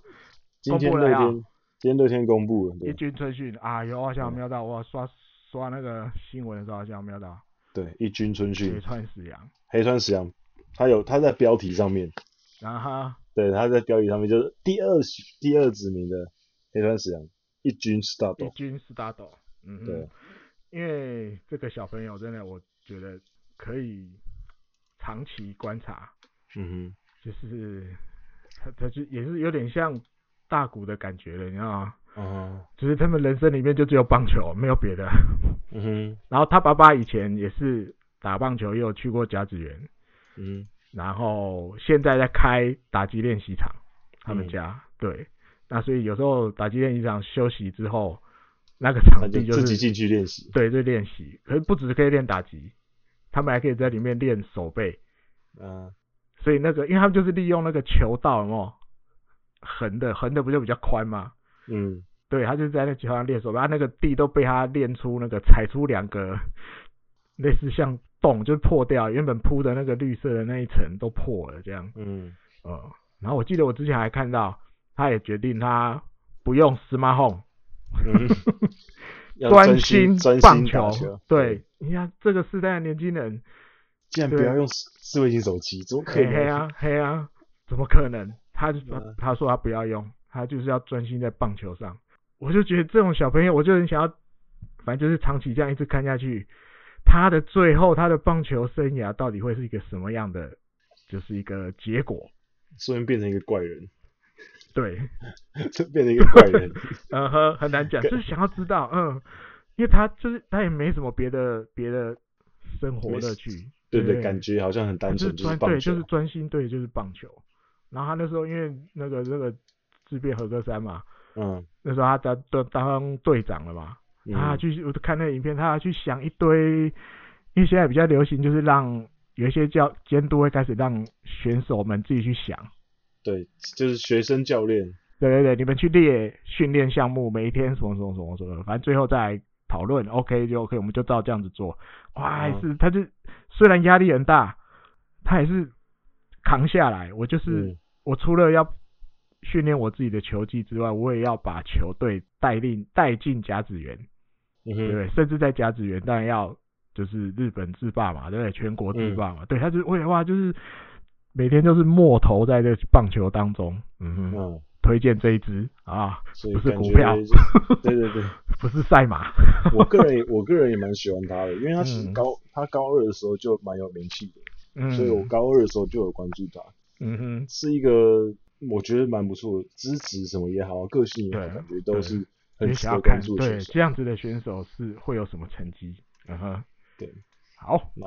今天乐天今天乐天公布了一军春训啊，有好像瞄到，我刷刷那个新闻的时候好像瞄到。对，一军春训。黑川史阳。黑川史阳，他有他在标题上面。啊哈。对，他在标题上面就是第二第二指名的黑川史阳，一军 start。一军 start。嗯。对。因为这个小朋友真的，我觉得可以长期观察。嗯哼，就是他，他就也是有点像大谷的感觉了，你知道吗？嗯哼，就是他们人生里面就只有棒球，没有别的。嗯哼，然后他爸爸以前也是打棒球，也有去过甲子园。嗯，然后现在在开打击练习场，他们家、嗯、对。那所以有时候打击练习场休息之后。那个场地就是自己进去练习，对对练习，可是不只是可以练打击，他们还可以在里面练手背，嗯，所以那个，因为他们就是利用那个球道，有没有？横的横的不就比较宽吗？嗯，对，他就在那球上练守备，他那个地都被他练出那个踩出两个类似像洞，就是破掉，原本铺的那个绿色的那一层都破了，这样，嗯，呃，然后我记得我之前还看到，他也决定他不用 Smart Home。嗯，专心棒球。球对，你看这个时代的年轻人，竟然不要用智慧型手机，怎么可以？黑啊黑啊，怎么可能？他就说，他说他不要用，他就是要专心在棒球上。我就觉得这种小朋友，我就很想要，反正就是长期这样一直看下去，他的最后他的棒球生涯到底会是一个什么样的，就是一个结果，突然变成一个怪人。对，就变成一个怪人，嗯哼，很难讲，就是想要知道，嗯，因为他就是他也没什么别的别的生活乐趣，对对，感觉好像很单纯，就是对，就是专心对，就是棒球。然后他那时候因为那个那个自辩合格三嘛，嗯，那时候他当当当队长了嘛，他去我看那个影片，他要去想一堆，因为现在比较流行，就是让有一些教监督会开始让选手们自己去想。对，就是学生教练。对对对，你们去列训练项目，每一天什么什么什么什么，反正最后再讨论，OK 就 OK，我们就照这样子做。哇，还是他就虽然压力很大，他也是扛下来。我就是、嗯、我除了要训练我自己的球技之外，我也要把球队带领带进甲子园，对，甚至在甲子园当然要就是日本制霸嘛，对不对？全国制霸嘛，嗯、对，他就为哇就是。每天就是没头在这棒球当中，嗯哼，嗯，推荐这一支啊，所以不是股票，对对对，不是赛马。我个人也我个人也蛮喜欢他的，因为他其实高，嗯、他高二的时候就蛮有名气的，嗯，所以我高二的时候就有关注他，嗯哼，是一个我觉得蛮不错的，资质什么也好，个性也好，感觉都是很值得关注的。对，这样子的选手是会有什么成绩？嗯哼，对，好，那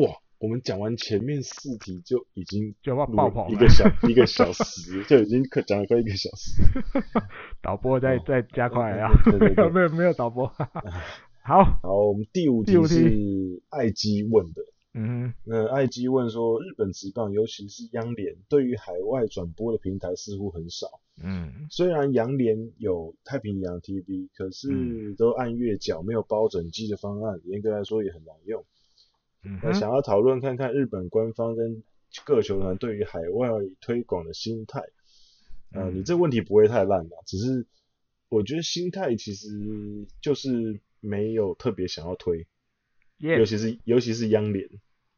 哇。我们讲完前面四题就已经就要爆跑一个小一个小时，就已经可讲了快一个小时。导播再再加快啊！没有没有导播。好，好，我们第五题是艾基问的。嗯，那艾基问说，日本职棒尤其是央联对于海外转播的平台似乎很少。嗯，虽然央联有太平洋 TV，可是都按月缴，没有包整季的方案，严格来说也很难用。嗯，那想要讨论看看日本官方跟各球团对于海外推广的心态。呃，你这问题不会太烂吧？只是我觉得心态其实就是没有特别想要推.尤其是尤其是央联，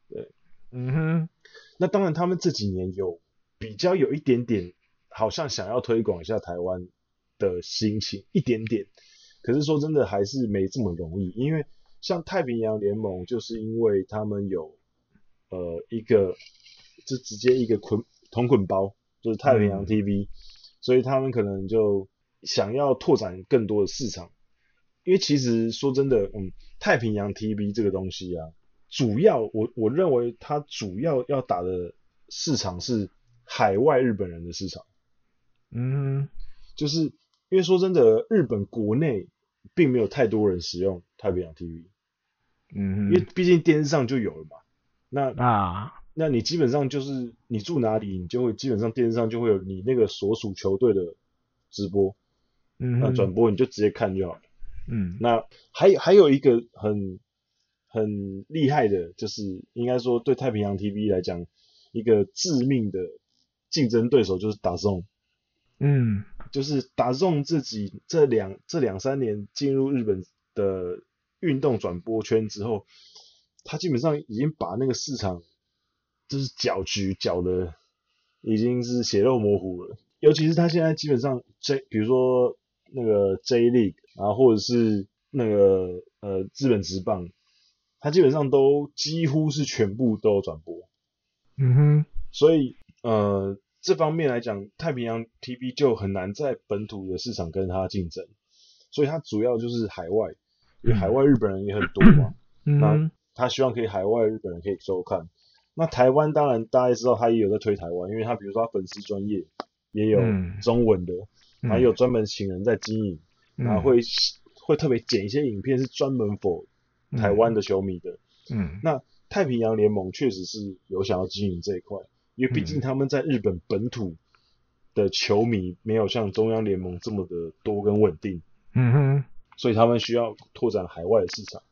对，嗯哼。那当然，他们这几年有比较有一点点，好像想要推广一下台湾的心情，一点点。可是说真的，还是没这么容易，因为。像太平洋联盟，就是因为他们有呃一个就直接一个捆同捆包，就是太平洋 TV，、嗯、所以他们可能就想要拓展更多的市场，因为其实说真的，嗯，太平洋 TV 这个东西啊，主要我我认为它主要要打的市场是海外日本人的市场。嗯，就是因为说真的，日本国内并没有太多人使用太平洋 TV。嗯，因为毕竟电视上就有了嘛。那啊，那你基本上就是你住哪里，你就会基本上电视上就会有你那个所属球队的直播。嗯，那转播你就直接看就好了。嗯，那还有还有一个很很厉害的，就是应该说对太平洋 TV 来讲，一个致命的竞争对手就是 DAZN。嗯，就是 DAZN 这几这两这两三年进入日本的运动转播圈之后，他基本上已经把那个市场就是搅局搅的已经是血肉模糊了。尤其是他现在基本上 J，比如说。那个 J League，然后或者是那个呃日本职棒，他基本上都几乎是全部都有转播。嗯哼，所以呃这方面来讲，太平洋 TV 就很难在本土的市场跟它竞争，所以它主要就是海外，因为海外日本人也很多嘛。嗯，那他希望可以海外日本人可以收看。那台湾当然大家也知道，他也有在推台湾，因为他比如说他粉丝专业也有中文的。嗯还有专门请人在经营，嗯、然后会会特别剪一些影片，是专门 for 台湾的球迷的。嗯，那太平洋联盟确实是有想要经营这一块，因为毕竟他们在日本本土的球迷没有像中央联盟这么的多跟稳定。嗯哼，所以他们需要拓展海外的市场。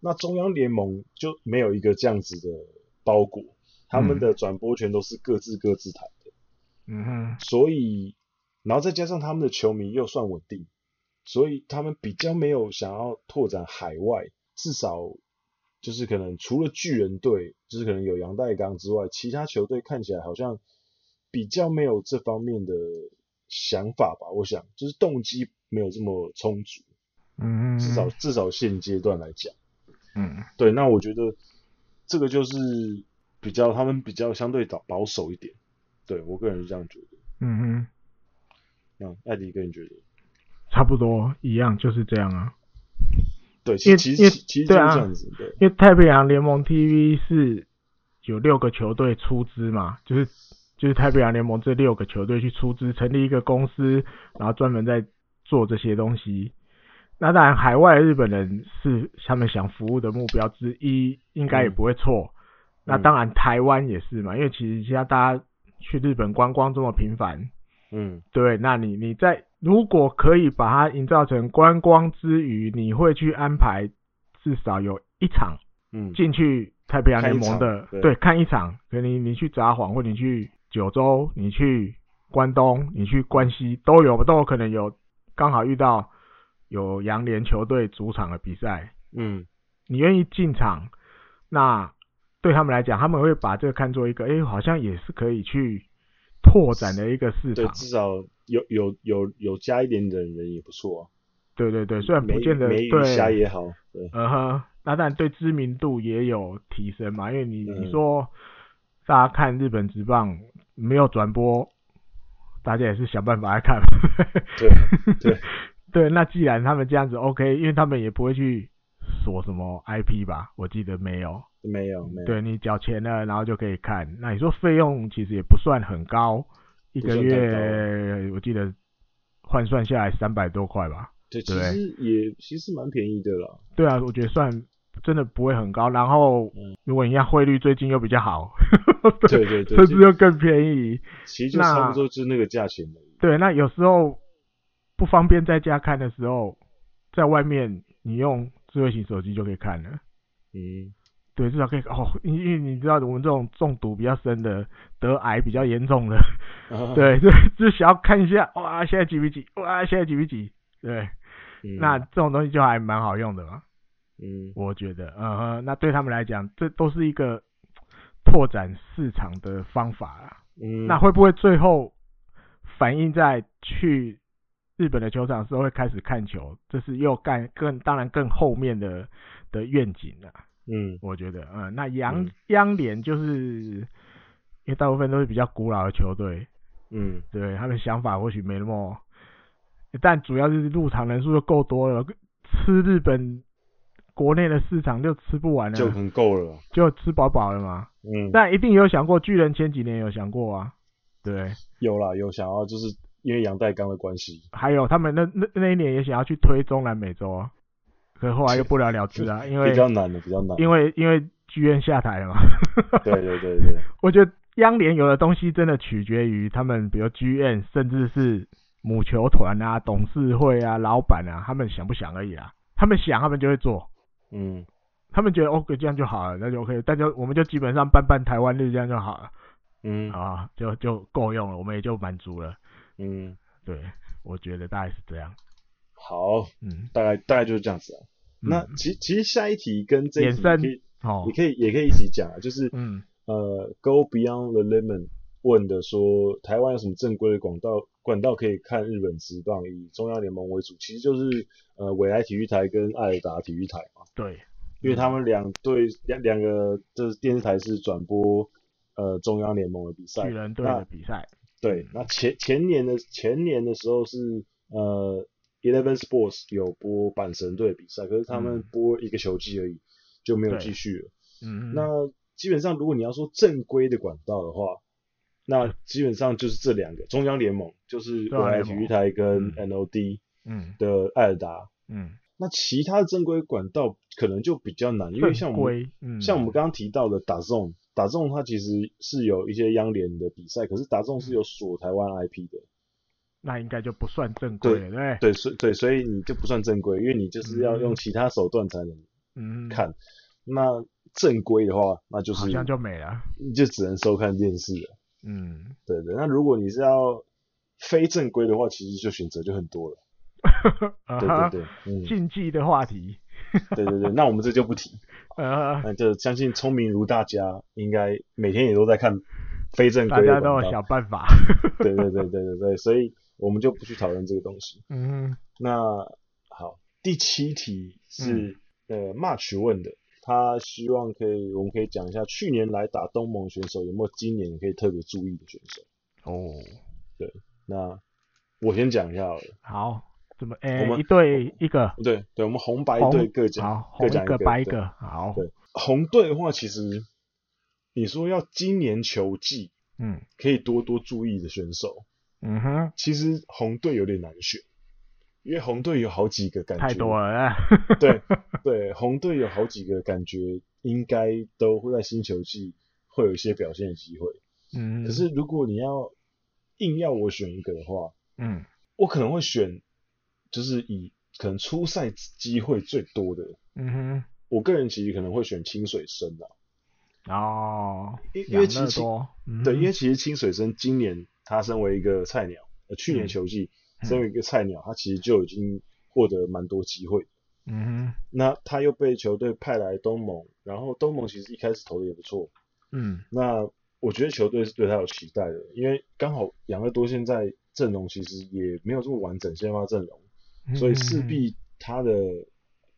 那中央联盟就没有一个这样子的包裹，他们的转播权都是各自各自谈的。嗯哼，所以。然后再加上他们的球迷又算稳定，所以他们比较没有想要拓展海外，至少就是可能除了巨人队，就是可能有杨代刚之外，其他球队看起来好像比较没有这方面的想法吧。我想就是动机没有这么充足，嗯，至少至少现阶段来讲，嗯，对，那我觉得这个就是比较他们比较相对保保守一点，对我个人是这样觉得，嗯哼。那，艾迪个人觉得？差不多一样，就是这样啊。对，其实其实其实就是这样子，对，因为太平洋联盟 TV 是有六个球队出资嘛，就是就是太平洋联盟这六个球队去出资成立一个公司，然后专门在做这些东西。那当然，海外日本人是他们想服务的目标之一，应该也不会错。嗯、那当然，台湾也是嘛，因为其实现在大家去日本观光这么频繁。嗯，对，那你你在如果可以把它营造成观光之余，你会去安排至少有一场，嗯，进去太平洋联盟的，对，对，看一场，可能你你去札幌或你去九州，你去关东，你去关西都有都有可能有，刚好遇到有洋联球队主场的比赛，嗯，你愿意进场，那对他们来讲，他们会把这个看作一个，哎，好像也是可以去。拓展的一个市场，对，至少有有有有加一点的人也不错啊。对对对，虽然不见得没鱼虾也好，对，嗯哼，那当然对知名度也有提升嘛，因为你、嗯、你说大家看日本职棒没有转播，大家也是想办法来看。对对对，那既然他们这样子 OK，因为他们也不会去锁什么 IP 吧，我记得没有。没有，没有。对，你缴钱了，然后就可以看。那你说费用其实也不算很高，一个月我记得换算下来三百多块吧。对，其实也其实蛮便宜的啦。对啊，我觉得算真的不会很高。然后，如果你看汇率最近又比较好，对对 对，甚至又更便宜。其实就差不多就是那个价钱。对，那有时候不方便在家看的时候，在外面你用智慧型手机就可以看了。嗯。对，至少可以哦，因为你知道我们这种中毒比较深的，得癌比较严重的，啊、对，就就想要看一下，哇，现在几比几？哇，现在几比几？对，嗯、那这种东西就还蛮好用的嘛。嗯，我觉得，嗯哼，那对他们来讲，这都是一个拓展市场的方法啦。嗯，那会不会最后反映在去日本的球场的时候会开始看球？这是又干更当然更后面的的愿景了。嗯，我觉得，嗯，那央央联就是因为大部分都是比较古老的球队，嗯，对，他们想法或许没那么，但主要是入场人数就够多了，吃日本国内的市场就吃不完了，就很够了，就吃饱饱了嘛。嗯，但一定有想过，巨人前几年有想过啊，对，有啦，有想要，就是因为杨代刚的关系，还有他们那那那一年也想要去推中南美洲啊，可是后来又不了了之啊，因为比较难的，比较难，因为因为剧院下台了嘛。对对对对，我觉得央联有的东西真的取决于他们，比如剧院，甚至是母球团啊、董事会啊、老板啊，他们想不想而已啊。他们想，他们就会做。嗯，他们觉得 OK，这样就好了，那就 OK。但就我们就基本上办办台湾日这样就好了。嗯，啊，就就够用了，我们也就满足了。嗯，对，我觉得大概是这样。好，嗯，大概大概就是这样子啊。嗯、那其其实下一题跟这一题可以，哦、你可以也可以一起讲啊，就是嗯呃，Go Beyond the Lemon 问的说，台湾有什么正规的管道管道可以看日本职棒，以中央联盟为主，其实就是呃未来体育台跟爱尔达体育台嘛。对，因为他们两队两两个就是电视台是转播呃中央联盟的比赛，巨人队的比赛。对，那前前年的前年的时候是呃 Eleven Sports 有播阪神队的比赛，可是他们播一个球季而已，嗯、就没有继续了。嗯，那基本上如果你要说正规的管道的话，那基本上就是这两个中央联盟，就是未来体育台跟 NOD 嗯。的艾尔达。嗯。嗯那其他的正规管道可能就比较难，因为像我们，嗯、像我们刚刚提到的 DAZN，DAZN 它其实是有一些央联的比赛，可是 DAZN 是有锁台湾 IP 的，那应该就不算正规了，对对，所对，所以你就不算正规，因为你就是要用其他手段才能看。嗯、那正规的话，那就是好像就没了，你就只能收看电视了。嗯，对对。那如果你是要非正规的话，其实就选择就很多了。对对对，嗯，禁忌的话题。对对对，那我们这就不提。呃，那就相信聪明如大家，应该每天也都在看非正规的。大家都有想办法。对对对对对对，所以我们就不去讨论这个东西。嗯，那好，第七题是呃 March 问的，他希望可以，我们可以讲一下去年来打东盟选手有没有今年可以特别注意的选手。哦，对，那我先讲一下好了。好。怎么？哎，一队一个，对对，我们红白队各讲，各讲一个，白一个，好。对，红队的话，其实你说要今年球季，嗯，可以多多注意的选手，嗯哼，其实红队有点难选，因为红队有好几个感觉，太多了，对 对，红队有好几个感觉，应该都会在新球季会有一些表现的机会，嗯，可是如果你要硬要我选一个的话，嗯，我可能会选。就是以可能出赛机会最多的，嗯哼，我个人其实可能会选清水生的。哦，因为其实，嗯、对，因为其实清水生今年他身为一个菜鸟，呃，去年球季、嗯、身为一个菜鸟，他其实就已经获得蛮多机会。嗯哼，那他又被球队派来东盟，然后东盟其实一开始投的也不错。嗯，那我觉得球队是对他有期待的，因为刚好养乐多现在阵容其实也没有这么完整，先发阵容。所以势必他的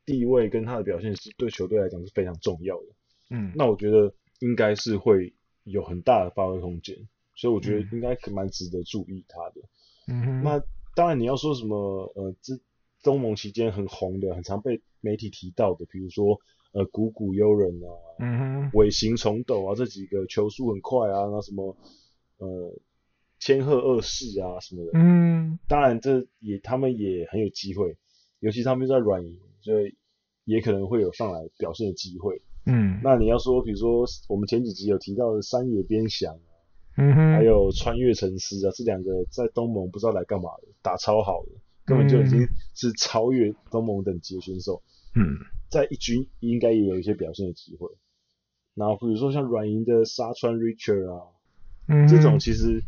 地位跟他的表现是对球队来讲是非常重要的。嗯，那我觉得应该是会有很大的发挥空间，所以我觉得应该蛮值得注意他的。嗯哼，那当然你要说什么呃，这东盟期间很红的、很常被媒体提到的，比如说呃谷谷悠人啊，嗯哼，尾行重斗啊这几个球速很快啊，那什么呃。千鹤二世啊什么的，嗯，当然这也他们也很有机会，尤其他们在软银，所以也可能会有上来表现的机会，嗯。那你要说，比如说我们前几集有提到的山野边翔啊，嗯哼，还有穿越城市啊，这两个在东盟不知道来干嘛的，打超好的，根本就已经是超越东盟等级的选手，嗯，在一军应该也有一些表现的机会。然后比如说像软银的沙川 Richard 啊，嗯，这种其实。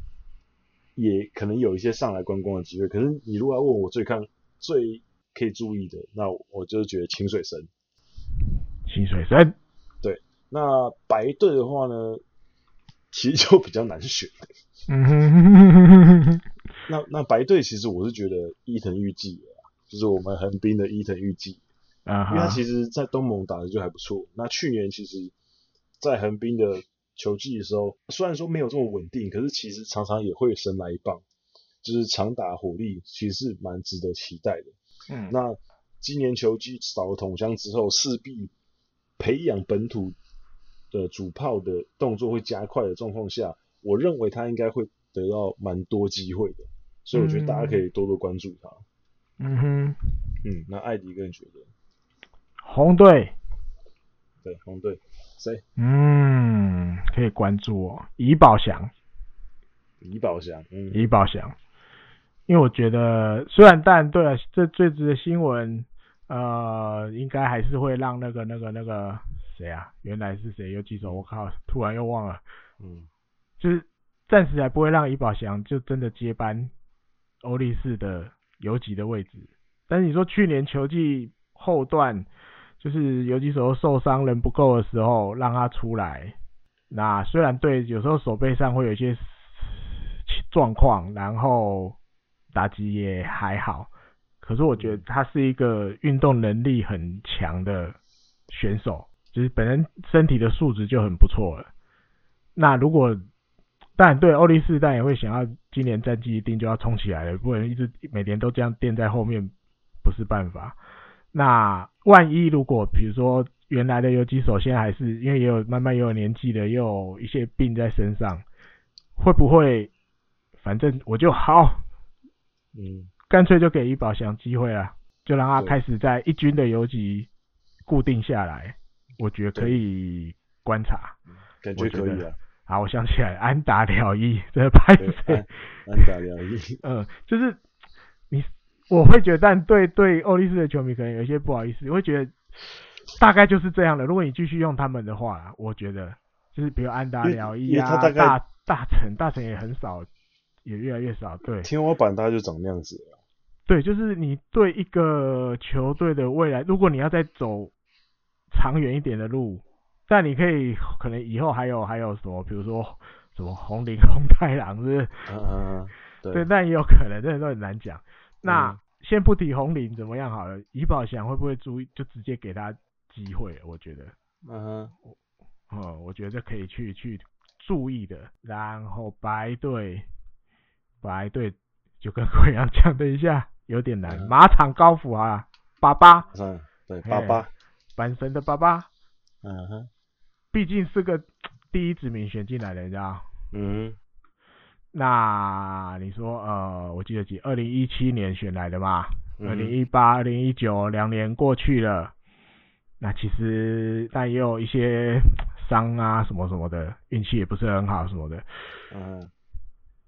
也可能有一些上来观光的机会，可是你如果要问我最看最可以注意的，那我就是觉得清水神。清水神，对，那白队的话呢，其实就比较难选。嗯哼，那那白队其实我是觉得伊藤裕季，就是我们横滨的伊藤裕纪，啊哈，因为他其实在东盟打的就还不错。那去年其实，在横滨的。球季的时候，虽然说没有这么稳定，可是其实常常也会神来一棒，就是长打火力，其实是蛮值得期待的。嗯，那今年球季少了统枪之后，势必培养本土的主炮的动作会加快的状况下，我认为他应该会得到蛮多机会的，所以我觉得大家可以多多关注他。嗯哼，嗯，那艾迪个人觉得，红队，对，红队，谁？嗯，可以关注我，怡宝祥，怡宝祥，嗯，怡宝祥。因为我觉得，虽然但对了，这最值的新闻，呃，应该还是会让那个、那个、那个谁啊，原来是谁？又记手，我靠，突然又忘了。嗯，就是暂时还不会让怡宝祥就真的接班欧力士的游击的位置。但是你说去年球季后段，就是游击手受伤人不够的时候，让他出来，那虽然对有时候手背上会有一些状况，然后。打击也还好，可是我觉得他是一个运动能力很强的选手，就是本人身体的素质就很不错了。那如果但对欧力士，但也会想要今年战绩一定就要冲起来了，不能一直每年都这样垫在后面，不是办法。那万一如果比如说原来的游击手现在还是因为也有慢慢也有年纪的，也有一些病在身上，会不会？反正我就好。嗯，干脆就给李宝祥机会啊，就让他开始在一军的游击固定下来，我觉得可以观察，感觉可以啊。好，我想起来，安达辽一这个拍谁？安达辽一，嗯，就是你，我会觉得，但对对欧力士的球迷可能有一些不好意思，我会觉得大概就是这样的。如果你继续用他们的话，我觉得就是比如安达辽一啊，大大成，大成也很少。也越来越少，对，天花板大概就长那样子了。对，就是你对一个球队的未来，如果你要再走长远一点的路，但你可以可能以后还有还有什么，比如说什么红林、红太狼，是不是？嗯嗯，对，对，但也有可能，这些都很难讲。那、嗯、先不提红林怎么样好了，怡宝祥会不会注意，就直接给他机会？我觉得，嗯，哦，我觉得可以去去注意的。然后白队。白队就跟 贵阳讲，等一下有点难。嗯、马场高辅啊，爸爸，嗯，对，爸爸，阪神的爸爸，嗯哼，毕竟是个第一指名选进来的，你知道？嗯，那你说，呃，我记得几，二零一七年选来的嘛，二零一八、二零一九两年过去了，那其实但也有一些伤啊什么什么的，运气也不是很好什么的，嗯。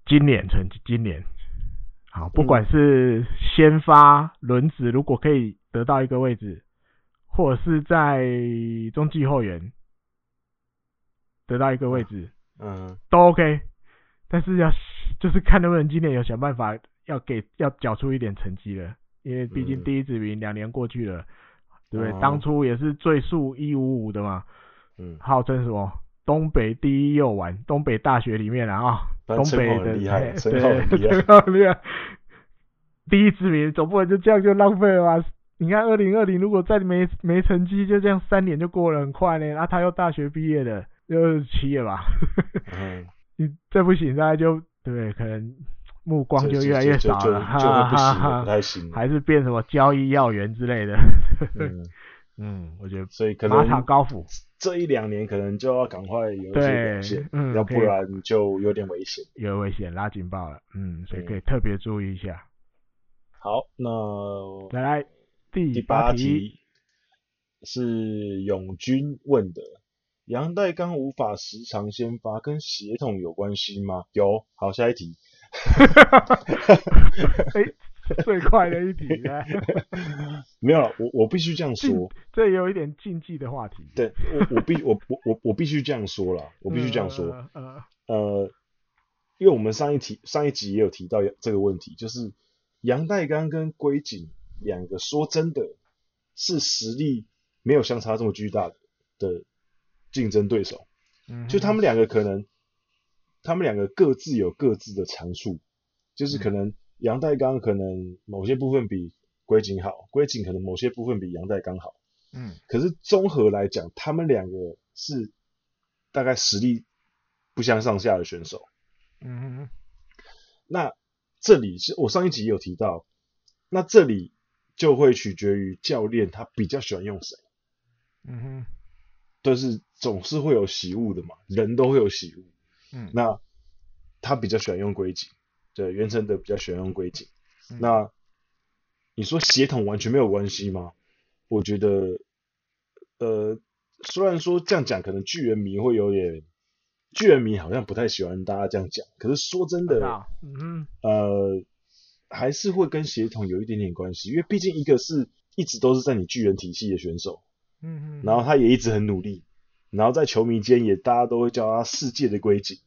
今年成绩，今年。好，不管是先发轮子，如果可以得到一个位置，或者是在中继后援得到一个位置，嗯，都 OK。但是要就是看能不能今年有想办法要给要缴出一点成绩了，因为毕竟第一指名两年过去了，对不对？当初也是最速一五五的嘛，嗯，号称什么东北第一右腕，东北大学里面啊。东北的厉害，对，很厉害。第一指名总不能就这样就浪费了吧？你看二零二零如果再没没成绩，就这样三年就过了很快呢。然后他又大学毕业的，又七了吧？嗯，你再不行，大家就对，可能目光就越来越少了，哈哈哈，还是变什么交易要员之类的。嗯嗯，我觉得所以可能马场高府这一两年可能就要赶快有一些表现，嗯，要不然就有点危险，有危险拉警报了，嗯，所以可以特别注意一下。好，那再来第八题是永军问的，阳岱钢无法时常先发，跟血统有关系吗？有。好，下一题。欸最快的一题呢？没有了，我我必须这样说，这也有一点禁忌的话题。对，我我必我我我我必须这样说了，我必须这样说。呃，呃，因为我们上一题上一集也有提到这个问题，就是杨代刚跟龟井两个，说真的是实力没有相差这么巨大的竞争对手。嗯，就他们两个可能，他们两个各自有各自的长处，就是可能。杨代刚可能某些部分比龟井好，龟井可能某些部分比杨代刚好。嗯，可是综合来讲，他们两个是大概实力不相上下的选手。嗯哼，那这里是我上一集有提到，那这里就会取决于教练他比较喜欢用谁。嗯哼，就是总是会有喜恶的嘛，人都会有喜恶。嗯，那他比较喜欢用龟井，对，袁成德比较喜欢用龟井。嗯、那你说血统完全没有关系吗？我觉得，呃，虽然说这样讲可能巨人迷会有点，巨人迷好像不太喜欢大家这样讲，可是说真的，嗯哼，呃，还是会跟血统有一点点关系，因为毕竟一个是一直都是在你巨人体系的选手。嗯嗯，然后他也一直很努力，然后在球迷间也大家都会叫他世界的龟井，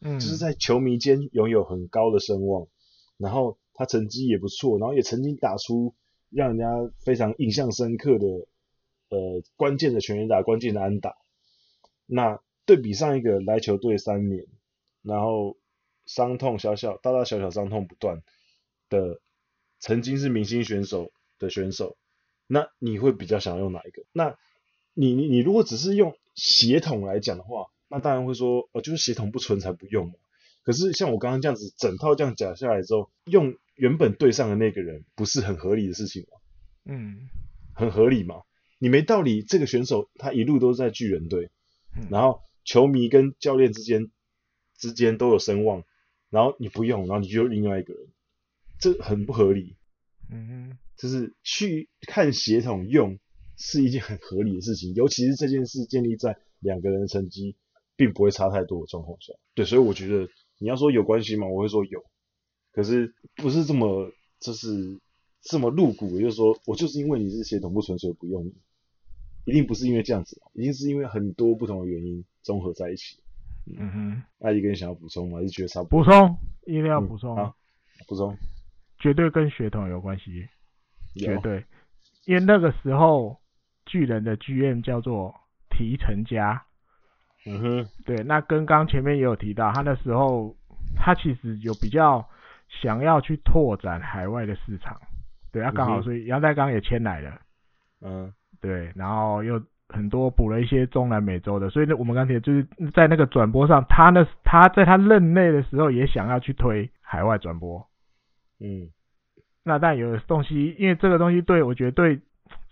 嗯，就是在球迷间拥有很高的声望，然后他成绩也不错，然后也曾经打出让人家非常印象深刻的呃关键的全员打、关键的安打。那对比上一个来球队三年，然后伤痛小小、大大小小伤痛不断的曾经是明星选手的选手。那你会比较想要用哪一个？那你你你如果只是用血统来讲的话，那当然会说，哦，就是血统不纯才不用嘛。可是像我刚刚这样子，整套这样讲下来之后，用原本对上的那个人，不是很合理的事情吗？嗯，很合理嘛。你没道理，这个选手他一路都在巨人队，嗯，然后球迷跟教练之间之间都有声望，然后你不用，然后你就另外一个人，这很不合理。嗯哼。就是去看血统用是一件很合理的事情，尤其是这件事建立在两个人的成绩并不会差太多的状况下。对，所以我觉得你要说有关系吗？我会说有，可是不是这么就是这么露骨，也就是说我就是因为你是血统不纯，所以不用你，一定不是因为这样子，一定是因为很多不同的原因综合在一起。嗯哼，艾迪哥想要补充吗？还是觉得差不多？补充，一定要补充啊，补充，绝对跟血统有关系。绝对，因为那个时候巨人的 GM 叫做提成家，嗯哼，对，那跟刚前面也有提到，他那时候他其实有比较想要去拓展海外的市场，对，他刚好所以阳岱钢也签来了，嗯，对，然后又很多补了一些中南美洲的，所以呢，我们刚才就是在那个转播上，他那他在他任内的时候也想要去推海外转播，嗯。那但有的东西，因为这个东西对我觉得对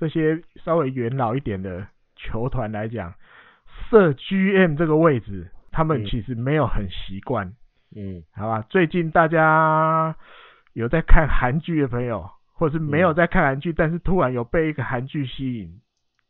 这些稍微元老一点的球团来讲，设 GM 这个位置，他们其实没有很习惯。嗯，好吧。最近大家有在看韩剧的朋友，或者是没有在看韩剧，嗯、但是突然有被一个韩剧吸引，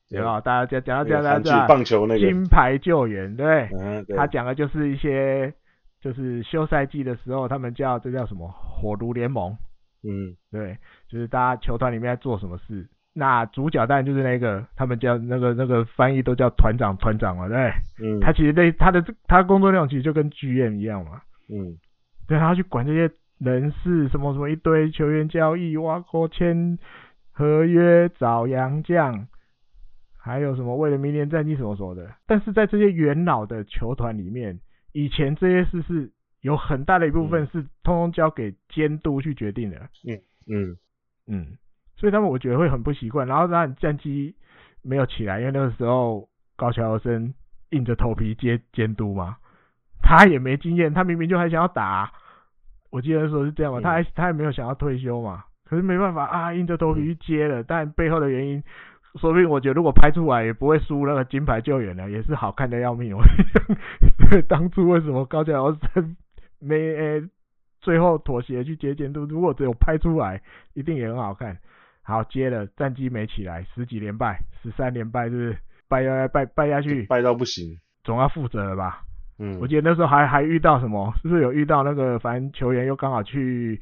对。吧？大家讲讲到这样，大家棒球那个。金牌救援，对，嗯、对。他讲的就是一些就是休赛季的时候，他们叫这叫什么？火炉联盟。嗯，对，就是大家球团里面在做什么事，那主角当然就是那个，他们叫那个那个翻译都叫团长团长嘛，对，嗯，他其实那他的他工作内容其实就跟剧院一样嘛，嗯，对，他要去管这些人事什么什么一堆球员交易、挖沟签合约、找洋将，还有什么为了明年战绩什么什么的，但是在这些元老的球团里面，以前这些事是。有很大的一部分是通通交给监督去决定的。嗯嗯。嗯，所以他们我觉得会很不习惯。然后让战绩没有起来，因为那个时候高桥遥生硬着头皮接监督嘛，他也没经验，他明明就还想要打。我记得说是这样嘛，他还他也没有想要退休嘛，可是没办法啊，硬着头皮去接了。但背后的原因，说不定我觉得如果拍出来也不会输那个金牌救援了，也是好看的要命。我 当初为什么高桥遥生？没诶、欸，最后妥协去接监督。如果只有拍出来，一定也很好看。好，接了战绩没起来，十几连败，十三连败，是不是败败败败下去？败到不行，总要负责了吧？嗯，我记得那时候还还遇到什么？是不是有遇到那个反正球员又刚好去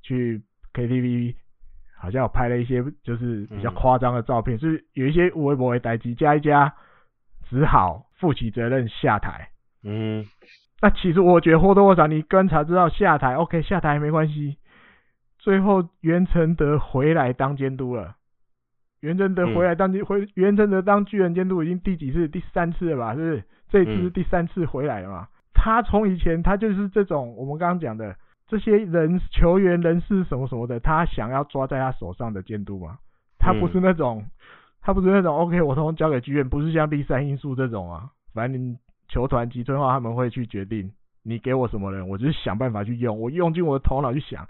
去 KTV，好像有拍了一些就是比较夸张的照片，嗯、是有一些微博的代机加一加，只好负起责任下台。嗯。那其实我觉得或多或少，你观察知道下台，OK，下台没关系。最后袁成德回来当监督了。袁成德回来当监、嗯、回袁成德当巨人监督已经第几次？第三次了吧？是不是？这一次是第三次回来了嘛？嗯、他从以前他就是这种我们刚刚讲的这些人球员人事什么什么的，他想要抓在他手上的监督嘛？他不是那种，嗯、他不是那种 OK，我通通交给剧院，不是像第三因素这种啊，反正。球团集村化他们会去决定你给我什么人，我就是想办法去用，我用尽我的头脑去想。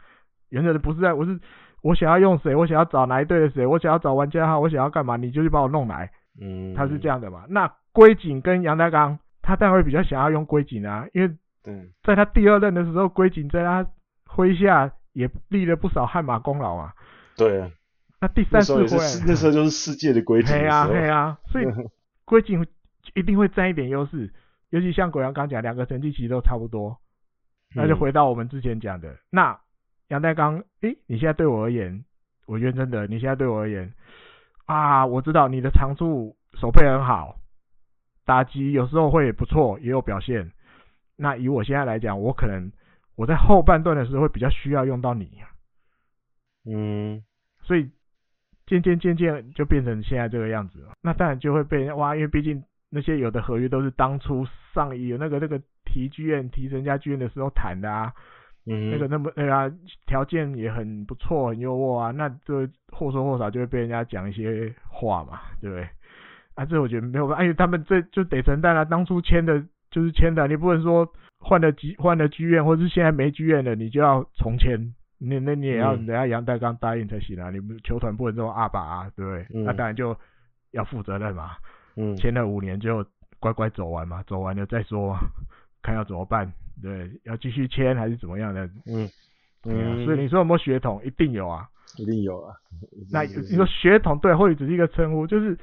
原则的不是在，我是我想要用谁，我想要找哪一队的谁，我想要找玩家号，我想要干嘛，你就去把我弄来。嗯，他是这样的嘛？那龟井跟杨大刚，他当然会比较想要用龟井啊，因为在他第二任的时候，龟井在他麾下也立了不少汗马功劳啊。对啊。那第三次回来，那时候就是世界的龟井。对啊，对啊，所以 龟井一定会占一点优势，尤其像国阳刚讲，两个成绩其实都差不多。那就回到我们之前讲的，嗯、那阳岱钢，诶，你现在对我而言，我认真的，你现在对我而言，啊，我知道你的长处手配很好，打击有时候会不错，也有表现。那以我现在来讲，我可能我在后半段的时候会比较需要用到你。嗯，所以渐渐渐渐就变成现在这个样子了。那当然就会被哇，因为毕竟那些有的合约都是当初上一有那个那个。提剧院提人家剧院的时候谈的啊，嗯，那个那么对啊，条件也很不错，很优渥啊，那就或多或少就会被人家讲一些话嘛，对不对？啊，这我觉得没有办法，因为他们这就得承担啊，当初签的就是签的，你不能说换了剧换了剧院，或者是现在没剧院了，你就要重签，那那你也要人家杨代刚答应才行啊，你们球团不能这么阿爸啊，对不对？嗯、那当然就要负责任嘛，嗯，签了五年就乖乖走完嘛，走完了再说。看要怎么办？对，要继续签还是怎么样的？嗯，嗯，所以你说有没有血统？一定有啊，一定有啊。那你说血统对，或者只是一个称呼，就是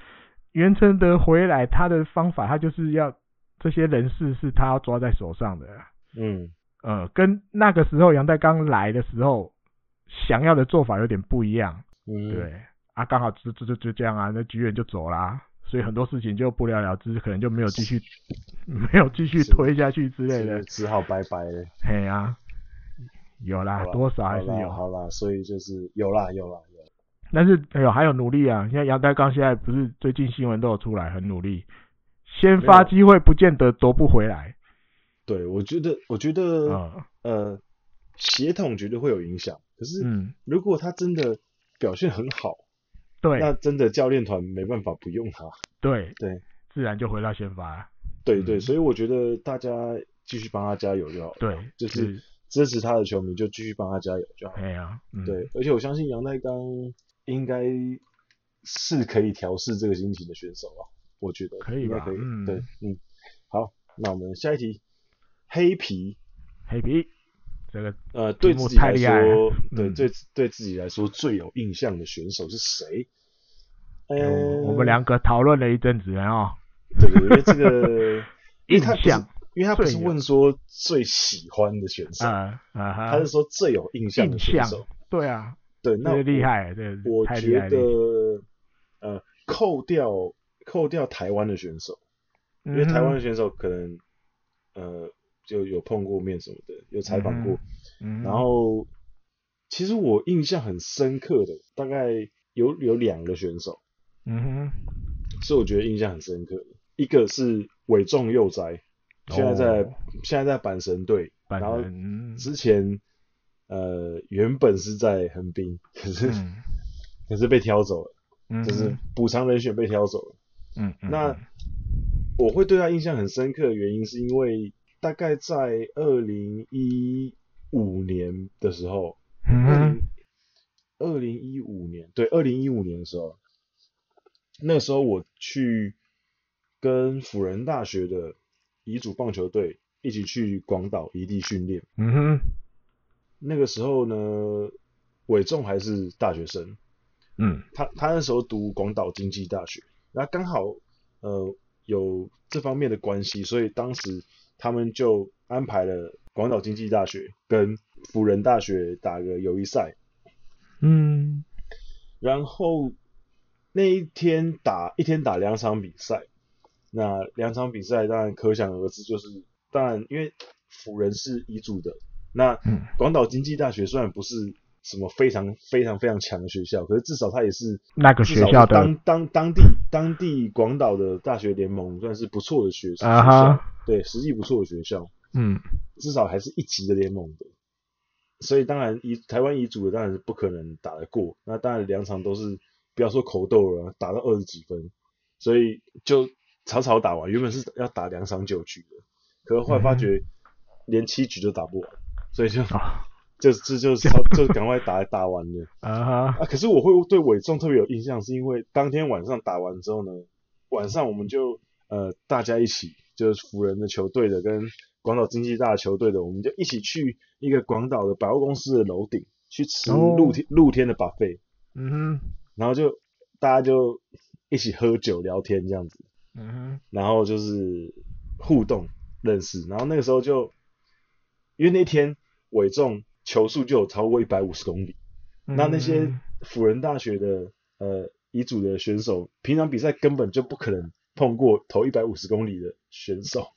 袁承德回来他的方法，他就是要这些人事是他要抓在手上的。嗯，呃，跟那个时候阳岱钢来的时候想要的做法有点不一样。嗯，对，啊，刚好就就就就这样啊，那剧院就走啦。所以很多事情就不了了之，可能就没有继续，没有继续推下去之类的，只好拜拜了。嘿啊，有啦，多少还是有。好啦，所以就是有啦，有啦，有。但是哎呦，还有努力啊！像杨德刚现在不是最近新闻都有出来，很努力，先发机会不见得夺不回来。对，我觉得，我觉得，嗯、呃，协同绝对会有影响。可是，嗯，如果他真的表现很好。对，那真的教练团没办法不用他。对对，自然就回到先发。对对，所以我觉得大家继续帮他加油就好。对，就是支持他的球迷就继续帮他加油就好。对啊，对，而且我相信阳岱钢应该是可以调试这个心情的选手啊，我觉得可以吧？可以。对，嗯，好，那我们下一题，黑皮，黑皮。这个呃，对自己来说，对对对自己来说最有印象的选手是谁？呃，我们两个讨论了一阵子哦。对对对，这个 印象，因为他不是问说最喜欢的选手啊啊，他是说最有印象的选手。对啊，对，那厉害，对，我觉得呃，扣掉扣掉台湾的选手，因为台湾的选手可能呃。就有碰过面什么的，有采访过，嗯。嗯、然后其实我印象很深刻的，大概有有两个选手，嗯哼，是我觉得印象很深刻的，一个是尾重佑哉，现在在、哦、现在在阪神队，神然后之前呃原本是在横滨，可是、嗯、可是被挑走了，嗯、就是补偿人选被挑走了，嗯，嗯那我会对他印象很深刻的原因是因为。大概在二零一五年的时候，二零一五年，对，二零一五年的时候，那个时候我去跟辅仁大学的乙组棒球队一起去广岛移地训练。嗯哼，那个时候呢，伟仲还是大学生。嗯，他他那时候读广岛经济大学，那刚好呃有这方面的关系，所以当时。他们就安排了广岛经济大学跟辅仁大学打个友谊赛，嗯，然后那一天打一天打两场比赛，那两场比赛当然可想而知，就是当然因为辅仁是乙组的，那广岛经济大学虽然不是什么非常非常非常强的学校，可是至少它也是那个学校的当当当地当地广岛的大学联盟算是不错的学校。Uh. 对，实力不错的学校，嗯，至少还是一级的联盟的，所以当然以台湾乙组的当然是不可能打得过，那当然两场都是不要说口斗了，打到二十几分，所以就草草打完，原本是要打两场九局的，可是后来发觉连七局都打不完，所以就就就就就赶快打打完了。啊哈。啊！可是我会对伟仲特别有印象，是因为当天晚上打完之后呢，晚上我们就呃大家一起，就是辅仁的球队的跟广岛经济大球队的，我们就一起去一个广岛的百货公司的楼顶去吃露天、哦、露天的 buffet，嗯哼，然后就大家就一起喝酒聊天这样子，嗯哼，然后就是互动认识，然后那个时候就因为那天伟仲球速就有超过一百五十公里，嗯、那那些辅仁大学的呃乙组的选手，平常比赛根本就不可能碰过投一百五十公里的选手，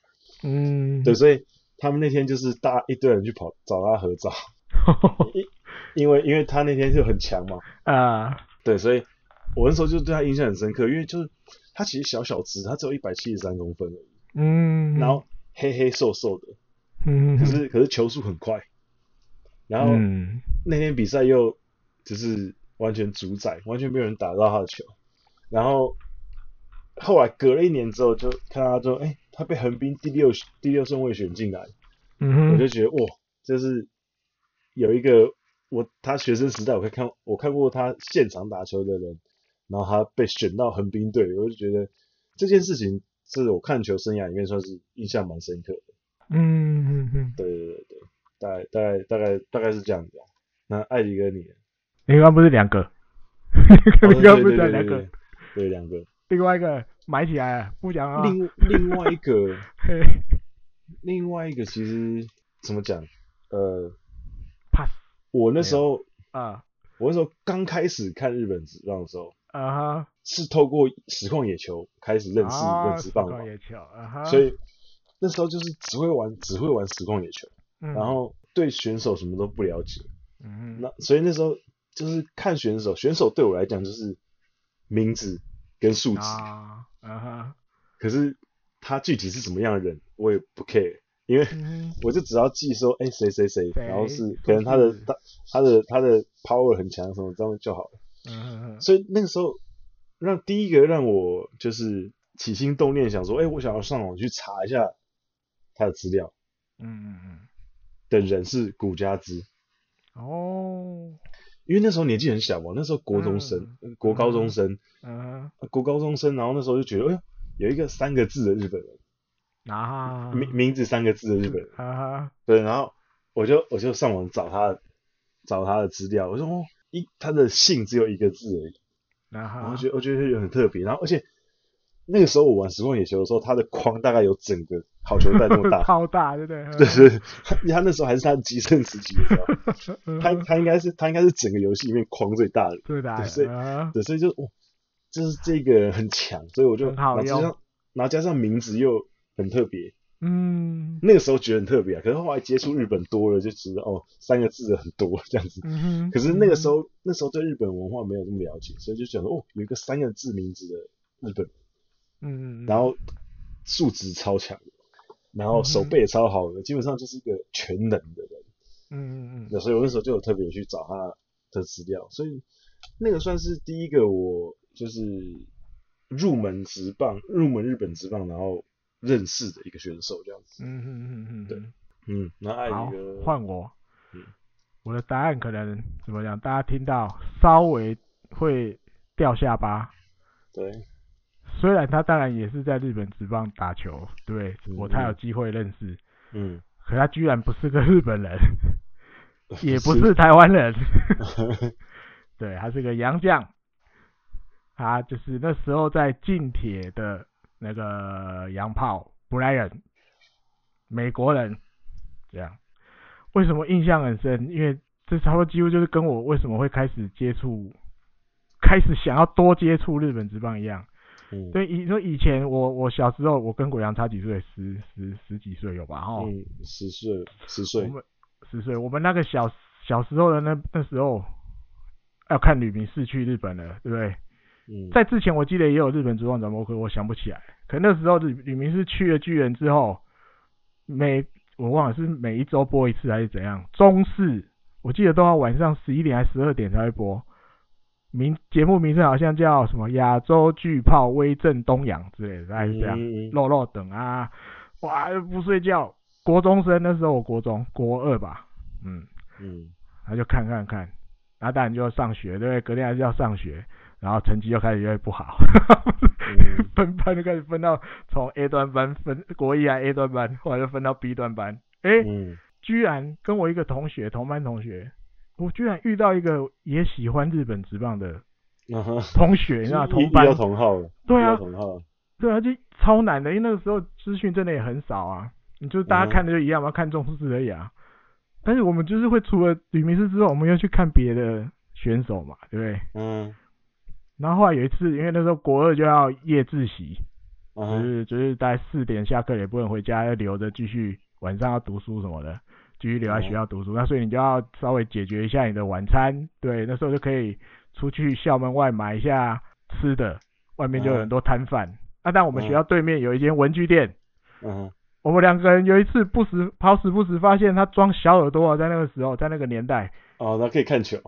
嗯，对，所以他们那天就是大一堆人去跑找他合照，因 因为因为他那天就很强嘛，啊，对，所以我那时候就对他印象很深刻，因为就是他其实小小只，他只有一百七十三公分而已，嗯，然后黑黑瘦瘦的，嗯，可是可是球速很快。然后、嗯、那天比赛又就是完全主宰，完全没有人打到他的球。然后后来隔了一年之后，就看到他说：“哎，他被横滨第六第六顺位选进来。”嗯，我就觉得哇，就是有一个我他学生时代我可以看我看过他现场打球的人，然后他被选到横滨队，我就觉得这件事情是我看球生涯里面算是印象蛮深刻的。嗯嗯嗯，对对对对。大概大概大概大概是这样子啊。那艾迪跟你，你刚刚不是两个？你刚刚不是讲两个？对，两个。另外一个埋起来了，不讲啊。另另外一个，另外一个其实怎么讲？呃，pass。我那时候啊，我那时候刚开始看日本职棒的时候，啊哈，是透过实况野球开始认识日本职棒的。实况野球，啊哈。所以那时候就是只会玩只会玩实况野球。嗯、然后对选手什么都不了解，嗯，那所以那时候就是看选手，选手对我来讲就是名字跟数字，啊，啊哈，可是他具体是什么样的人，我也不 care，因为我就只要记说，哎，谁谁谁，然后是可能他的他他的他的 power 很强什么这样就好了，嗯，所以那个时候让第一个让我就是起心动念想说，哎，我想要上网去查一下他的资料，嗯嗯嗯。的人是古家之哦，因为那时候年纪很小嘛，那时候国中生、嗯、国高中生，嗯，国高中生，然后那时候就觉得，哎呦，有一个三个字的日本人，啊，名名字三个字的日本人，啊，对，然后我就我就上网找他找他的资料，我说哦，一他的姓只有一个字而已，然后我觉得我觉得很特别，然后而且。那个时候我玩实况野球的时候，他的框大概有整个好球带那么大，超大，对不对？对 对，他他那时候还是他的极盛时期的时候，他他应该是他应该是整个游戏里面框最大的，最大的，对，所以对，所以就哇，就是这个很强，所以我就然后加上然后加上名字又很特别，嗯，那个时候觉得很特别啊，可是后来接触日本多了，就觉得哦，三个字的很多这样子，嗯哼，可是那个时候那时候对日本文化没有这么了解，所以就觉得哦，有一个三个字名字的日本。嗯，然后素质超强，然后手背也超好的，嗯、基本上就是一个全能的人。嗯嗯嗯。所以我那时候就有特别去找他的资料，所以那个算是第一个我就是入门直棒、入门日本直棒，然后认识的一个选手这样子。嗯嗯嗯嗯，对，嗯，那艾迪哥换我，嗯，我的答案可能怎么样？大家听到稍微会掉下巴。对。虽然他当然也是在日本职棒打球，对，我才有机会认识，嗯，可他居然不是个日本人，也不是台湾人，对，他是个洋将，他就是那时候在近铁的那个洋炮布莱恩，美国人，这样，为什么印象很深？因为这差不多几乎就是跟我为什么会开始接触，开始想要多接触日本职棒一样。嗯，对，以说以前我我小时候，我跟国阳差几岁，十十十几岁有吧？哈，嗯，十岁，十岁，我们十岁，我们那个小小时候的那那时候，要看吕明是去日本了，对不对？嗯，在之前我记得也有日本主棒转播，可我想不起来。可那时候吕吕明是去了巨人之后，每我忘了是每一周播一次还是怎样，中视我记得都要晚上十一点还是十二点才会播。名节目名称好像叫什么亚洲巨炮威震东洋之类的，大概是这样。肉肉等啊，哇，不睡觉。国中生那时候我国中国二吧，嗯嗯，他就看看看，然后当然就要上学，对不对？隔天还是要上学，然后成绩又开始越来越不好，嗯、分班就开始分到从 A 段班分国一啊 A 段班，后来就分到 B 段班，哎、欸，嗯、居然跟我一个同学同班同学，我居然遇到一个也喜欢日本职棒的同学，你知道同班同号，对啊，同号，对啊，就超难的，因为那个时候资讯真的也很少啊。你就是大家看的就一样嘛，嗯、看中数字而已啊。但是我们就是会除了吕明师之后，我们又去看别的选手嘛，对不对？嗯。然后后来有一次，因为那时候国二就要夜自习，嗯、就是就是大概四点下课也不能回家，要留着继续晚上要读书什么的，继续留在学校读书。嗯、那所以你就要稍微解决一下你的晚餐，对，那时候就可以出去校门外买一下吃的，外面就有很多摊贩。那、但我们学校对面有一间文具店。嗯。我们两个人有一次不时跑死不时发现他装小耳朵啊，在那个时候，在那个年代哦，那可以看球。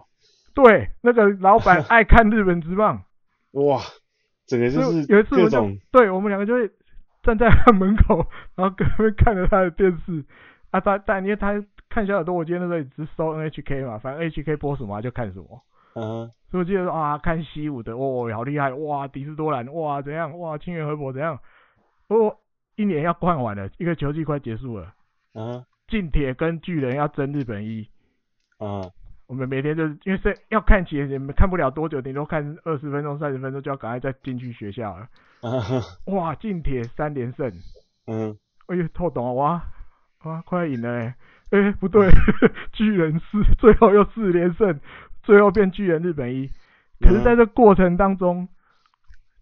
对，那个老板 爱看日本之棒。哇，整个就是有一次我就对我们两个就会站在他门口，然后隔壁看着他的电视啊，但但因为他看小耳朵，我记得那时候也只搜 NHK 嘛，反正 NHK 播什么他就看什么。嗯哼。所以我记得说啊，看西武的，哦，好厉害，哇，迪斯多兰，哇，怎样，哇，清源和博怎样，哦。一年要换完了，一个球季快结束了。啊，近铁跟巨人要争日本一。啊，我们每天就是因为是要看起也看不了多久，顶多看二十分钟、三十分钟就要赶快再进去学校了。啊，哇，近铁三连胜。嗯，哎呦，透懂了哇，哇，快要赢了哎，哎，不对，巨人四最后又四连胜，最后变巨人日本一。可是在这过程当中，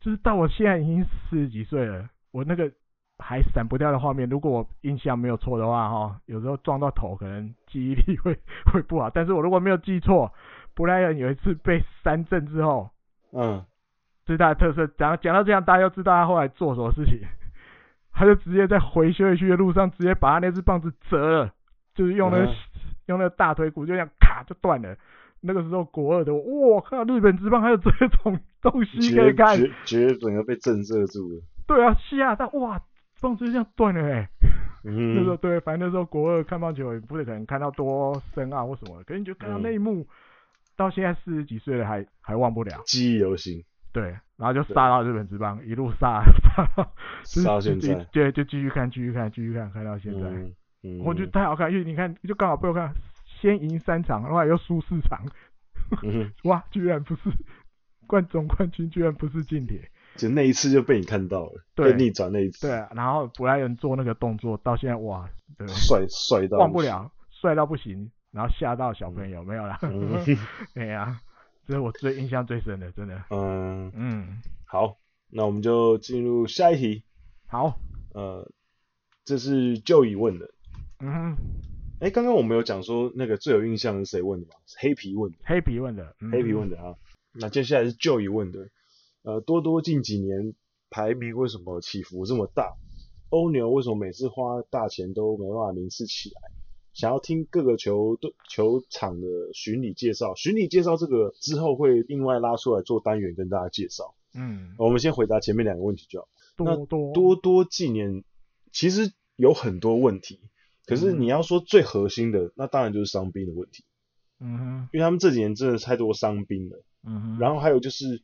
就是到我现在已经四十几岁了，我那个。还闪不掉的画面，如果我印象没有错的话，哈，有时候撞到头，可能记忆力会 会不好。但是我如果没有记错，布莱恩有一次被三振之后，嗯，最大的特色，讲讲到这样，大家就知道他后来做什么事情。他就直接在回休息区的路上，直接把他那只棒子折了，就是用那个、嗯、用那个大腿骨，就这样咔就断了。那个时候国二的，哇靠，日本职棒还有这种东西可以看，觉觉得整个被震慑住了。对啊，吓到哇！棒子就这样断了哎、欸，嗯，那时候对，反正那时候国二看棒球也不是可能看到多深奥或什么，可是你就看到那一幕，嗯、到现在四十几岁了还还忘不了，记忆犹新。对，然后就杀到日本职棒，一路杀 杀到，杀到现在，对，就继续看，继续看，继续看，看到现在，嗯嗯、我觉得太好看，因为你看，就刚好被我看，先赢三场，然后来又输四场，嗯、哇，居然不是冠总冠军，居然不是近铁。就那一次就被你看到了，对被逆转那一次。对，然后布莱恩做那个动作，到现在哇，帅帅到忘不了，帅到不行，然后吓到小朋友、嗯、没有啦。对 呀、啊，这是我最印象最深的，真的。嗯嗯，嗯好，那我们就进入下一题。好，呃，这是 Joey 问的。嗯哼，哎，刚刚我们有讲说那个最有印象是谁问的吗？黑皮问的。黑皮问的，嗯、黑皮问的啊。那接下来是 Joey 问的。呃，多多近几年排名为什么起伏这么大？欧牛为什么每次花大钱都没办法名次起来？想要听各个球队球场的巡礼介绍，巡礼介绍这个之后会另外拉出来做单元跟大家介绍。嗯，我们先回答前面两个问题就好。多多那多多纪念其实有很多问题，可是你要说最核心的，嗯、那当然就是伤兵的问题。嗯哼，因为他们这几年真的太多伤兵了。嗯哼，然后还有就是。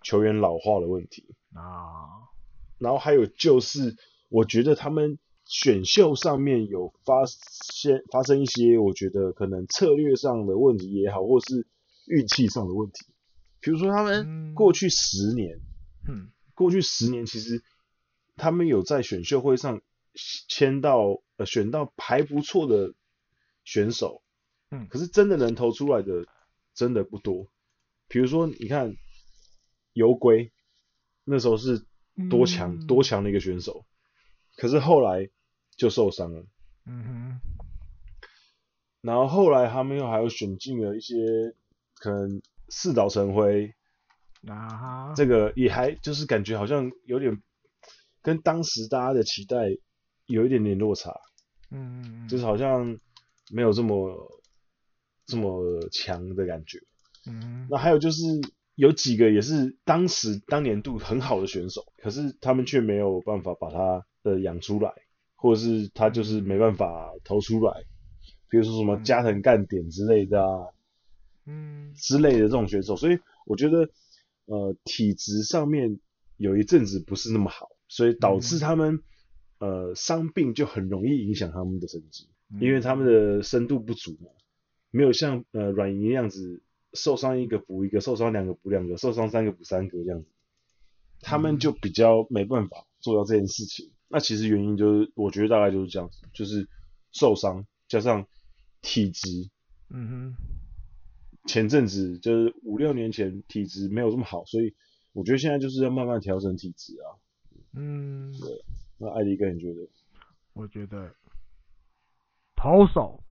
球员老化的问题啊，然后还有就是，我觉得他们选秀上面有发现发生一些，我觉得可能策略上的问题也好，或是运气上的问题。比如说他们过去十年，嗯，过去十年其实他们有在选秀会上签到呃选到还不错的选手，嗯，可是真的能投出来的真的不多。比如说你看。游归那时候是多强、嗯、多强的一个选手，可是后来就受伤了。嗯哼。然后后来他们又还有选进了一些可能四岛成辉，啊哈，这个也还就是感觉好像有点跟当时大家的期待有一点点落差。嗯嗯。就是好像没有这么这么强的感觉。嗯。那还有就是。有几个也是当时当年度很好的选手，可是他们却没有办法把他的养出来，或者是他就是没办法投出来。比如说什么加藤干点之类的啊，嗯，之类的这种选手，所以我觉得呃体质上面有一阵子不是那么好，所以导致他们、嗯、呃伤病就很容易影响他们的成绩，嗯、因为他们的深度不足嘛，没有像呃软银那样子受伤一个补一个，受伤两个补两个，受伤三个补三个这样子，他们就比较没办法做到这件事情。那其实原因就是，我觉得大概就是这样子，就是受伤加上体质。嗯哼。前阵子就是五六年前体质没有这么好，所以我觉得现在就是要慢慢调整体质啊。嗯。对。那艾迪哥你觉得？我觉得投手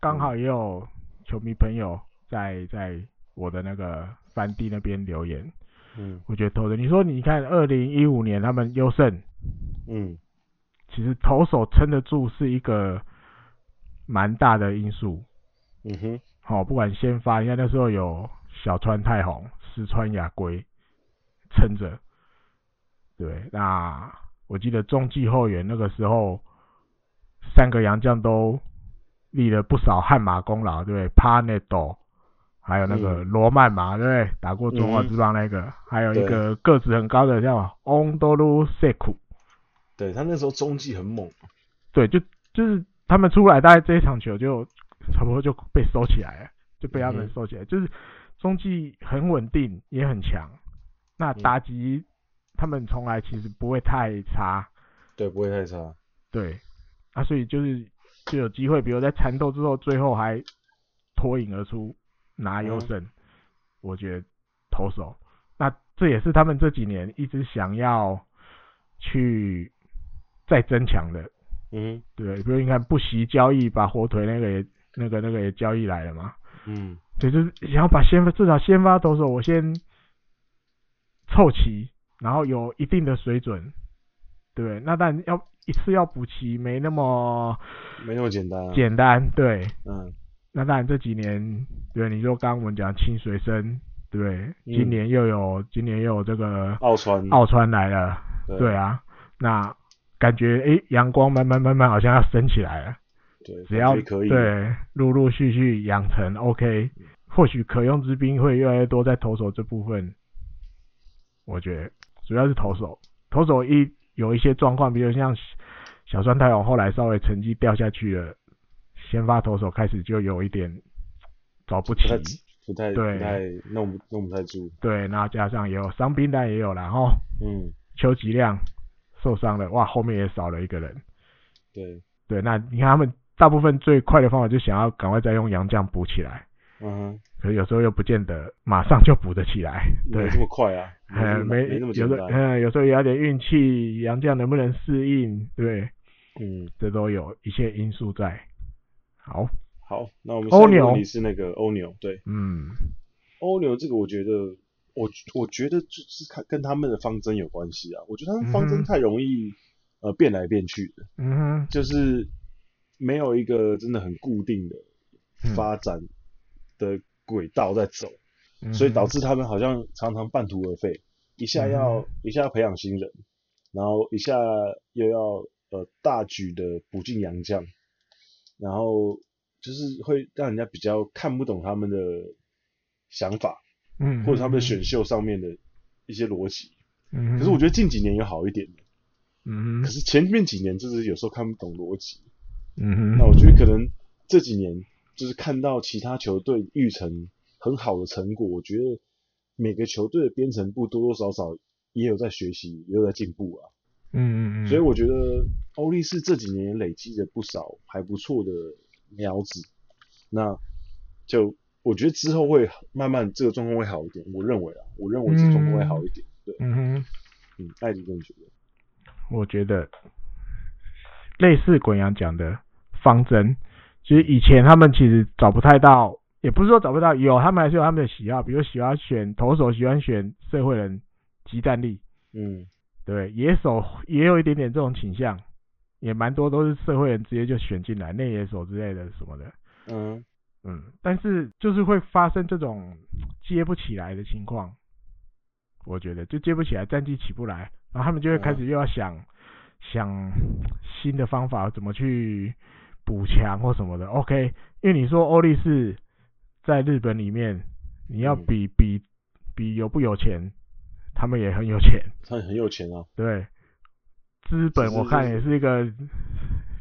刚好也有球迷朋友在在我的那个翻地那边留言。嗯。我觉得投的，你说你看二零一五年他们优胜。嗯。其实投手撑得住是一个蛮大的因素。嗯哼，好，不管先发，因为那时候有小川太宏、石川雅规撑着。对，那我记得中继后援那个时候，三个洋将都立了不少汗马功劳，对不对？帕内多，还有那个罗曼马，对不对？打过中华之棒那个，嗯、还有一个个子很高的叫翁多鲁塞库。对，他那时候中继很猛，对，就就是他们出来，大概这一场球就差不多就被收起来了，就被他们收起来，嗯、就是中继很稳定，也很强。那打击、嗯、他们从来其实不会太差，对，不会太差，对，啊，所以就是就有机会，比如在缠斗之后，最后还脱颖而出拿优胜，嗯、我觉得投手，那这也是他们这几年一直想要去。再增强的，嗯，对，比如你看不惜交易，把火腿那个也那个那个也交易来了嘛，嗯，对，就是想要把先发至少先发投手我先凑齐，然后有一定的水准，对，那当然要一次要补齐没那么没那么简单，简单，对，嗯，那当然这几年，对，你说刚刚我们讲清水生，对，今年又有、嗯、今年又有这个奥川。奥川来了，对，对啊，那。感觉哎，阳光慢慢慢慢好像要升起来了。对，只要可以对，陆陆续续养成 OK，或许可用之兵会越来越多在投手这部分。我觉得主要是投手，投手一有一些状况，比如像小川泰弘后来稍微成绩掉下去了，先发投手开始就有一点找不齐，不太对，不太弄不弄不太住。对，然后加上也有伤兵但也有然后。嗯，邱吉亮。受伤了，哇，后面也少了一个人。对对，那你看他们大部分最快的方法就想要赶快再用洋将补起来。嗯。可是有时候又不见得马上就补得起来。对，没这么快啊。嗯，没，没那么有有时候也有点运气，洋将能不能适应？对。嗯，这都有一些因素在。好。好，那我们欧牛，你是那个欧牛，对。嗯。欧牛这个我觉得。我我觉得就是看跟他们的方针有关系啊，我觉得他们方针太容易、嗯、呃变来变去的，就是没有一个真的很固定的发展的轨道在走，嗯、所以导致他们好像常常半途而废，一下要、嗯、一下要培养新人，然后一下又要呃大举的补进洋将，然后就是会让人家比较看不懂他们的想法。嗯，或者他们的选秀上面的一些逻辑，嗯，可是我觉得近几年有好一点，嗯，可是前面几年就是有时候看不懂逻辑，嗯，那我觉得可能这几年就是看到其他球队育成很好的成果，我觉得每个球队的编程部多多少少也有在学习，也有在进步啊，嗯嗯嗯，所以我觉得欧力士这几年累积了不少还不错的苗子，那就。我觉得之后会慢慢这个状况会好一点，我认为啊，我认为这状况会好一点，嗯、对，嗯哼，嗯，艾迪怎么觉得？我觉得类似滚阳讲的方针，其实以前他们其实找不太到，也不是说找不到，有他们还是有他们的喜好，比如喜欢选投手，喜欢选社会人，集战力，嗯，对，野手也有一点点这种倾向，也蛮多都是社会人直接就选进来，内野手之类的什么的，嗯。嗯，但是就是会发生这种接不起来的情况，我觉得就接不起来，战绩起不来，然后他们就会开始又要想、嗯、想新的方法，怎么去补强或什么的，OK。因为你说欧力士在日本里面，你要比、嗯、比比有不有钱，他们也很有钱，他很有钱啊。对，资本我看也是一个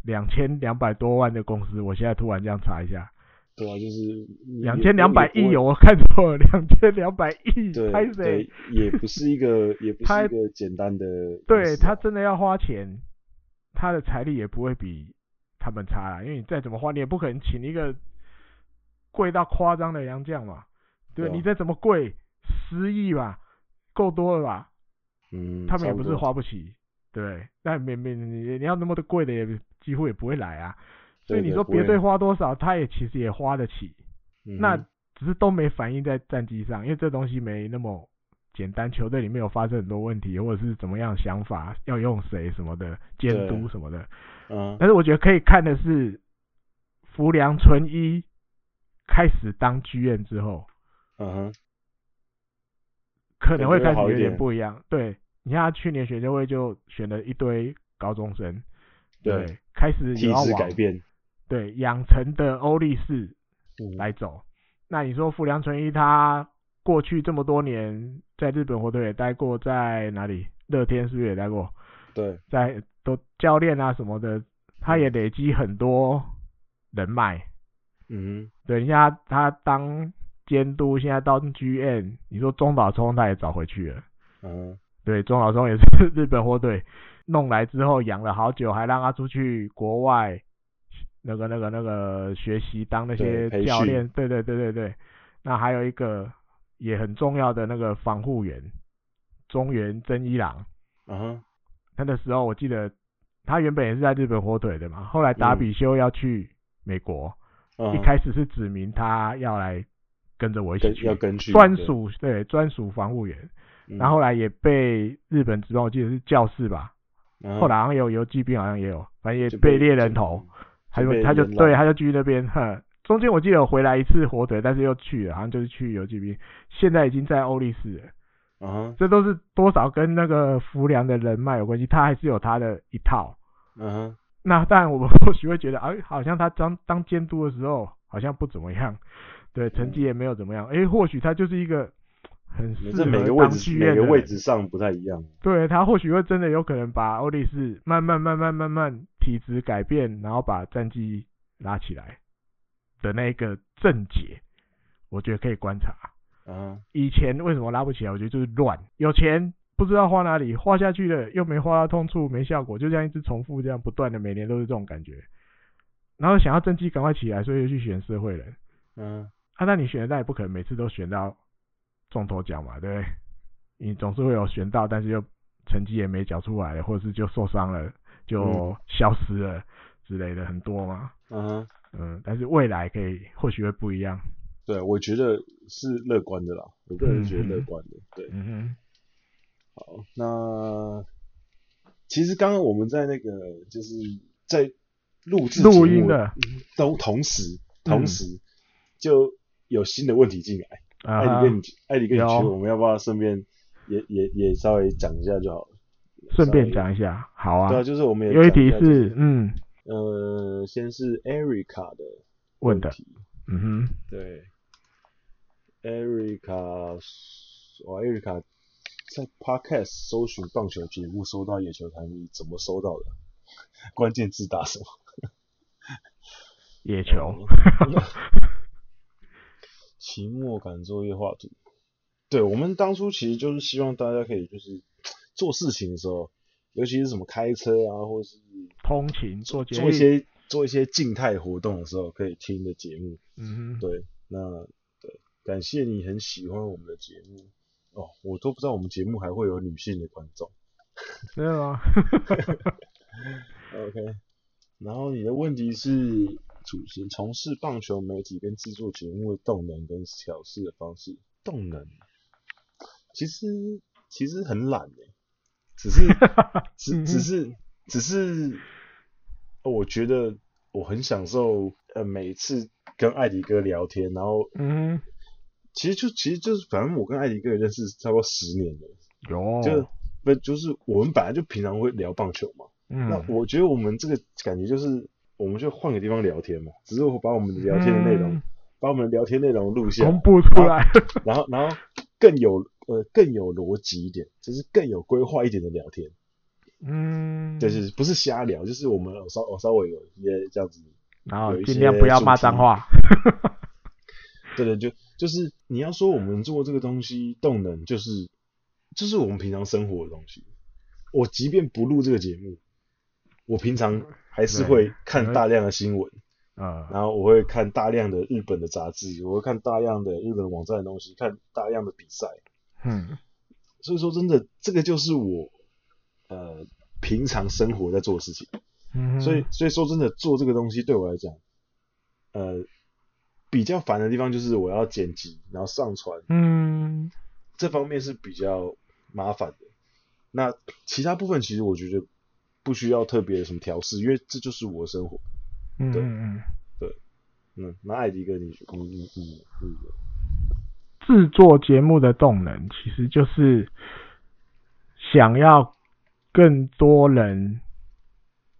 两千两百多万的公司。我现在突然这样查一下，对啊，就是两千两百亿，我看错了，两千两百亿，对对，也不是一个，也不是一个简单的、啊，对他真的要花钱。他的财力也不会比他们差啦，因为你再怎么花，你也不可能请一个贵到夸张的洋将嘛。对，你再怎么贵，十亿吧，够多了吧？嗯，他们也不是花不起，对。那没没你你要那么的贵的也几乎也不会来啊。所以你说别队花多少，他也其实也花得起。嗯，那只是都没反映在战绩上，因为这东西没那么。简单，球队里面有发生很多问题，或者是怎么样想法，要用谁什么的监督什么的。嗯。但是我觉得可以看的是，福良纯一开始当剧院之后，嗯哼，可能会开始有点不一样。对，你看他去年选秀会就选了一堆高中生，对，对开始也要往改变，对养成的欧力士来走。嗯、那你说福良纯一他？过去这么多年，在日本火腿也待过，在哪里？乐天是不是也待过？对，在都教练啊什么的，他也累积很多人脉。嗯，等一下他，他当监督，现在当 GM，你说中岛聪他也找回去了。嗯，对，中岛聪也是 日本火腿弄来之后养了好久，还让他出去国外那个那个那个学习当那些教练。对对对对对，那还有一个。也很重要的那个防护员，中原真一郎，嗯哼，他的时候我记得他原本也是在日本火腿的嘛，后来达比修要去美国，嗯、一开始是指明他要来跟着我一起去，要跟去专属对专属防护员，嗯、然后后来也被日本职棒我记得是教士吧，嗯、后来好像有游击兵好像也有，反正也被猎人头，他就他就对他就继续那边哼。中间我记得有回来一次火腿，但是又去了，好像就是去游击兵。现在已经在欧力士了。嗯，这都是多少跟那个福良的人脉有关系，他还是有他的一套。嗯，那当然我们 或许会觉得，哎，好像他当当监督的时候好像不怎么样，对，成绩也没有怎么样。哎，或许他就是一个很适合当 GM 的。每个位置每个位置上不太一样。对，他或许会真的有可能把欧力士慢慢慢慢慢慢体质改变，然后把战绩拉起来。的那个症结，我觉得可以观察。嗯，以前为什么拉不起来？我觉得就是乱，有钱不知道花哪里，花下去了又没花到痛处，没效果，就这样一直重复，这样不断的，每年都是这种感觉。然后想要政绩赶快起来，所以就去选社会人。嗯，啊，那你选的那也不可能每次都选到中头奖嘛，对不对？你总是会有选到，但是又成绩也没缴出来，或者是就受伤了，就消失了之类的，很多嘛。嗯。嗯，但是未来可以或许会不一样。对，我觉得是乐观的啦，我个人觉得乐观的。嗯、对，嗯哼。好，那其实刚刚我们在那个就是在录制录音的都同时同时就有新的问题进来。嗯、艾迪跟你艾迪跟你去，我们要不要顺便也也也稍微讲一下就好了？顺便讲一下，好啊。对啊，就是我们也有一题是嗯。呃，先是 Erica 的问题，问嗯哼，对，Erica，哇，Erica 在 Podcast 搜寻棒球节目，搜到野球台迷怎么搜到的？关键字打什么？野球。期末赶作业画图，对，我们当初其实就是希望大家可以就是做事情的时候。尤其是什么开车啊，或是通勤做做一些做一些静态活动的时候，可以听的节目。嗯哼，对，那对，感谢你很喜欢我们的节目哦，我都不知道我们节目还会有女性的观众。没有啊。OK，然后你的问题是，主持从事棒球媒体跟制作节目的动能跟调试的方式。动能，其实其实很懒诶。只是，只只是，只是，我觉得我很享受，呃，每一次跟艾迪哥聊天，然后，嗯，其实就其实就是，反正我跟艾迪哥也认识差不多十年了，有，就不就是我们本来就平常会聊棒球嘛，嗯，那我觉得我们这个感觉就是，我们就换个地方聊天嘛，只是我把我们聊天的内容，嗯、把我们聊天内容录下，公布出来，然后然后更有呃更有逻辑一点，就是更有规划一点的聊天。嗯，就是不是瞎聊，就是我们稍我稍微有一些这样子，然后尽量不要骂脏话。对对，就就是你要说我们做这个东西动能，就是就是我们平常生活的东西。我即便不录这个节目，我平常还是会看大量的新闻，啊，然后我会看大量的日本的杂志，我会看大量的日本网站的东西，看大量的比赛。嗯，所以说真的，这个就是我。呃，平常生活在做的事情，嗯，所以所以说真的做这个东西对我来讲，呃，比较烦的地方就是我要剪辑，然后上传，嗯，这方面是比较麻烦的。那其他部分其实我觉得不需要特别的什么调试，因为这就是我的生活。嗯对嗯对，嗯，那艾迪哥你你你你你，制作节目的动能其实就是想要。更多人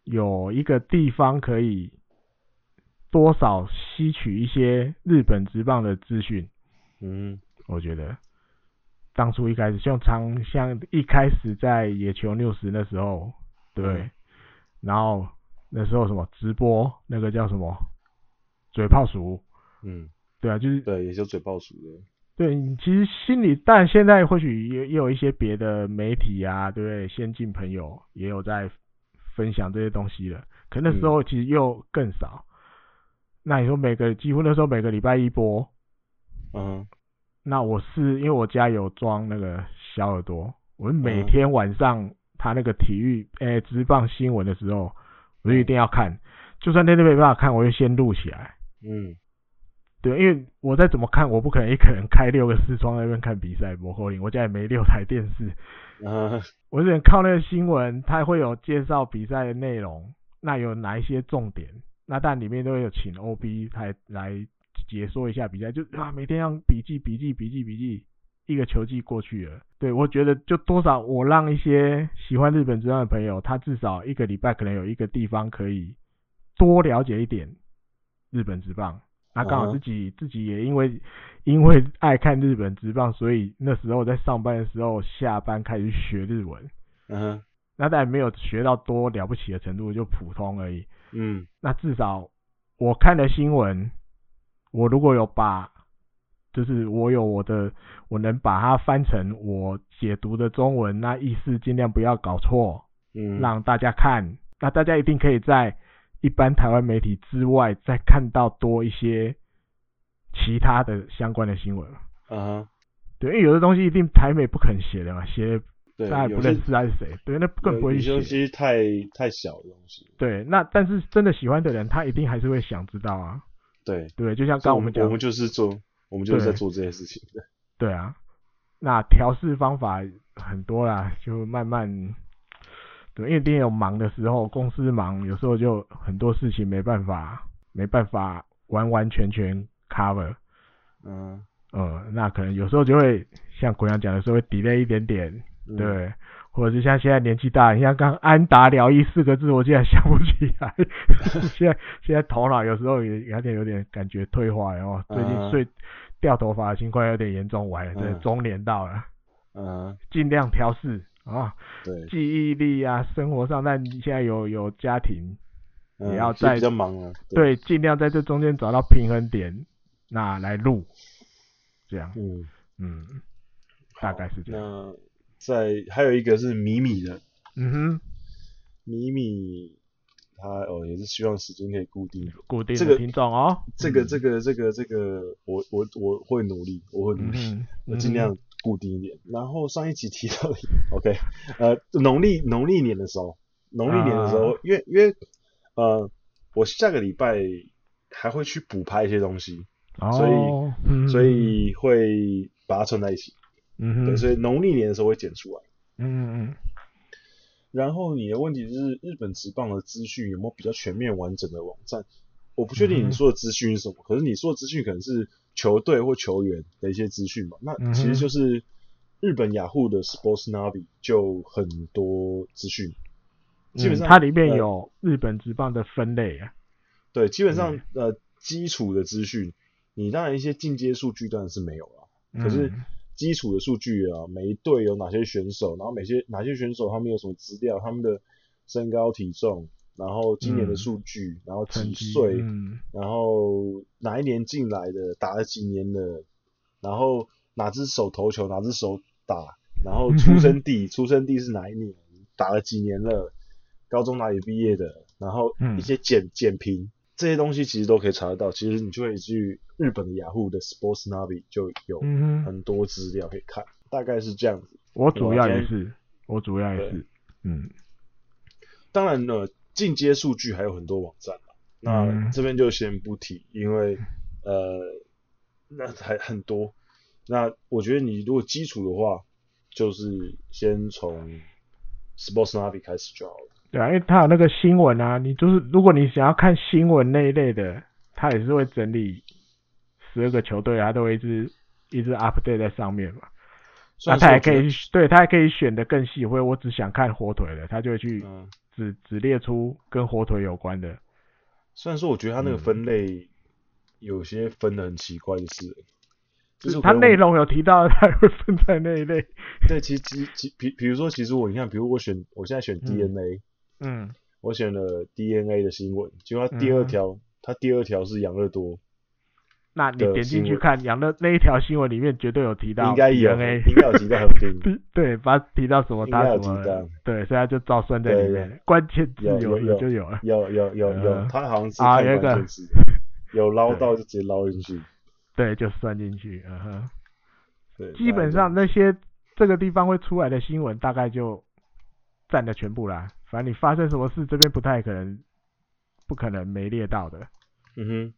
有一个地方可以多少吸取一些日本职棒的资讯，嗯，我觉得当初一开始像常像一开始在野球 news 那时候，对，嗯、然后那时候什么直播那个叫什么嘴炮鼠，嗯，对啊，就是对，也就嘴炮鼠的。对，其实心里，但现在或许也也有一些别的媒体啊，对不对？先进朋友也有在分享这些东西了，可那时候其实又更少。嗯、那你说每个几乎那时候每个礼拜一播，嗯，那我是因为我家有装那个小耳朵，我每天晚上他那个体育诶直棒新闻的时候，我就一定要看，嗯、就算那天没办法看，我就先录起来，嗯。对，因为我再怎么看，我不可能一个人开六个视窗在那边看比赛。摩扣林，我家也没六台电视，啊，我只能靠那个新闻，它会有介绍比赛的内容，那有哪一些重点？那但里面都会有请 OB 来来解说一下比赛，就啊每天要笔记笔记笔记笔记，一个球季过去了。对，我觉得就多少我让一些喜欢日本职棒的朋友，他至少一个礼拜可能有一个地方可以多了解一点日本职棒。那刚好自己、uh huh. 自己也因为因为爱看日本职棒，所以那时候在上班的时候下班开始学日文。嗯、uh. 那但没有学到多了不起的程度，就普通而已。嗯、uh，huh. 那至少我看的新闻，我如果有把，就是我有我的，我能把它翻成我解读的中文，那意思尽量不要搞错。嗯、uh，huh. 让大家看，那大家一定可以在。一般台湾媒体之外，再看到多一些其他的相关的新闻。啊、uh，huh. 对，因为有的东西一定台美不肯写的嘛，写对大家也不认识他是谁，对，那更不会写。有些太太小的东西。对，那但是真的喜欢的人，他一定还是会想知道啊。对对，就像刚我们讲，我们就是做，我们就是在做这些事情的。对啊，那调试方法很多啦，就慢慢。对，因为店有忙的时候，公司忙，有时候就很多事情没办法，没办法完完全全 cover。嗯，呃，那可能有时候就会像国阳讲的时候会 delay 一点点，嗯、对，或者是像现在年纪大，你像刚安达疗医四个字，我竟然想不起来。现在现在头脑有时候也有点有点感觉退化，然后最近睡、嗯、掉头发的情况有点严重，我还真的中年到了，嗯，尽量调试。啊，对，记忆力啊，生活上，但你现在有有家庭，嗯、也要在比较忙啊，对，尽量在这中间找到平衡点，那来录，这样，嗯。嗯，大概是这样。那在还有一个是米米的，嗯哼，米米他哦也是希望时间可以固定，固定这个听众哦，这个这个这个这个我我我会努力，我会努力，嗯、我尽量。固定一点，然后上一集提到的，OK，呃，农历农历年的时候，农历年的时候，uh, 因为因为呃，我下个礼拜还会去补拍一些东西，oh, 所以、嗯、所以会把它串在一起，嗯哼，对，所以农历年的时候会剪出来，嗯嗯，然后你的问题是日本职棒的资讯有没有比较全面完整的网站？我不确定你说的资讯是什么，嗯、可是你说的资讯可能是。球队或球员的一些资讯嘛，那其实就是日本雅虎的 Sports Navi 就很多资讯，基本上、嗯、它里面有日本职棒的分类啊，对，基本上、嗯、呃基础的资讯，你当然一些进阶数据当然是没有了，可是基础的数据啊，每一队有哪些选手，然后每些哪些选手他们有什么资料，他们的身高体重，然后今年的数据，嗯、然后几岁、嗯，然后哪一年进来的，打了几年的，然后哪只手投球，哪只手打，然后出生地，出生地是哪一年，打了几年了，高中哪里毕业的，然后一些简简评。这些东西其实都可以查得到，其实你就可以去日本的雅虎的 Sports Navi 就有很多资料可以看，嗯，大概是这样子。我主要也是，我主要也是，嗯。当然了，进阶数据还有很多网站，嗯，那这边就先不提，因为呃，那还很多。那我觉得你如果基础的话，就是先从 Sports Navi 开始就好了。对啊，因为他有那个新闻啊，你就是如果你想要看新闻那一类的，他也是会整理十二个球队，他都会一直一直 update 在上面嘛。那他还可以，对他还可以选的更细，或者我只想看火腿的，他就会去只只列出跟火腿有关的。虽然说我觉得他那个分类有些分的很奇怪的是。就是它内容有提到，它会分在那一类。对，其实其比比如说，其实我你看，比如我选我现在选 DNA，嗯，我选了 DNA 的新闻，结果它第二条，它、嗯、第二条是养乐多。那你点进去看养乐那一条新闻里面绝对有提到，应该有，应该有提到很平。对，把它提到什么，他什么，对，所以他就照算在里面。关键字有有就有了，有有有有，他好像是啊，有一个有捞到就直接捞进去。对，就算进去，嗯哼。对，基本上那些这个地方会出来的新闻，大概就占了全部啦。反正你发生什么事，这边不太可能，不可能没列到的。嗯哼，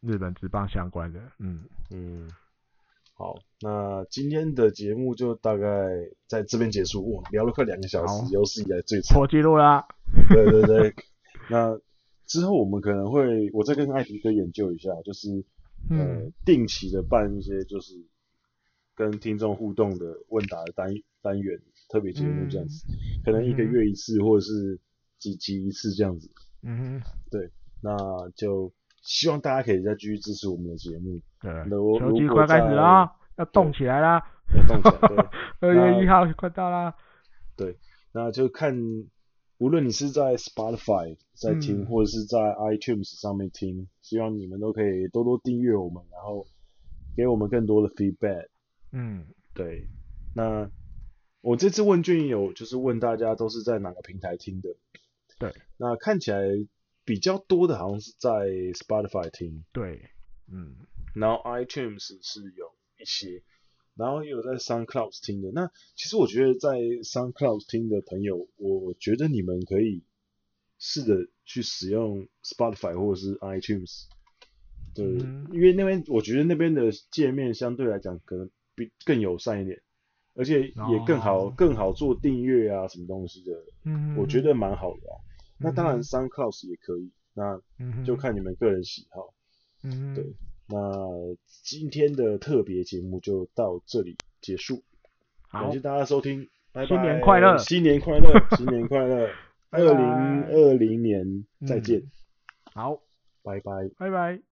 日本职棒相关的，嗯嗯。好，那今天的节目就大概在这边结束。哇，聊了快两个小时，有史以来最长。破纪录啦！对对对。那之后我们可能会，我再跟艾迪哥研究一下，就是。呃、嗯，定期的办一些就是跟听众互动的问答的单单元特别节目这样子，嗯，可能一个月一次或者是几集一次这样子。嗯，对，那就希望大家可以再继续支持我们的节目。对，球季快开始啦，要动起来啦！要动起来，对，二月一号快到啦。对，那就看。无论你是在 Spotify 在听，嗯，或者是在 iTunes 上面听，希望你们都可以多多订阅我们，然后给我们更多的 feedback。嗯，对。那我这次问卷有就是问大家都是在哪个平台听的？对。那看起来比较多的好像是在 Spotify 听。对。嗯。然后 iTunes 是有一些。然后也有在 SoundCloud 听的，那其实我觉得在 SoundCloud 听的朋友，我觉得你们可以试着去使用 Spotify 或者是 iTunes，对，嗯、因为那边我觉得那边的界面相对来讲可能比更友善一点，而且也更好、哦、更好做订阅啊什么东西的，嗯，我觉得蛮好的啊。那当然 SoundCloud 也可以，那就看你们个人喜好，嗯，对。那今天的特别节目就到这里结束，感谢大家收听，拜拜，新年快乐，新年快乐，新年快乐，二零二零年再见，好，拜拜，拜拜。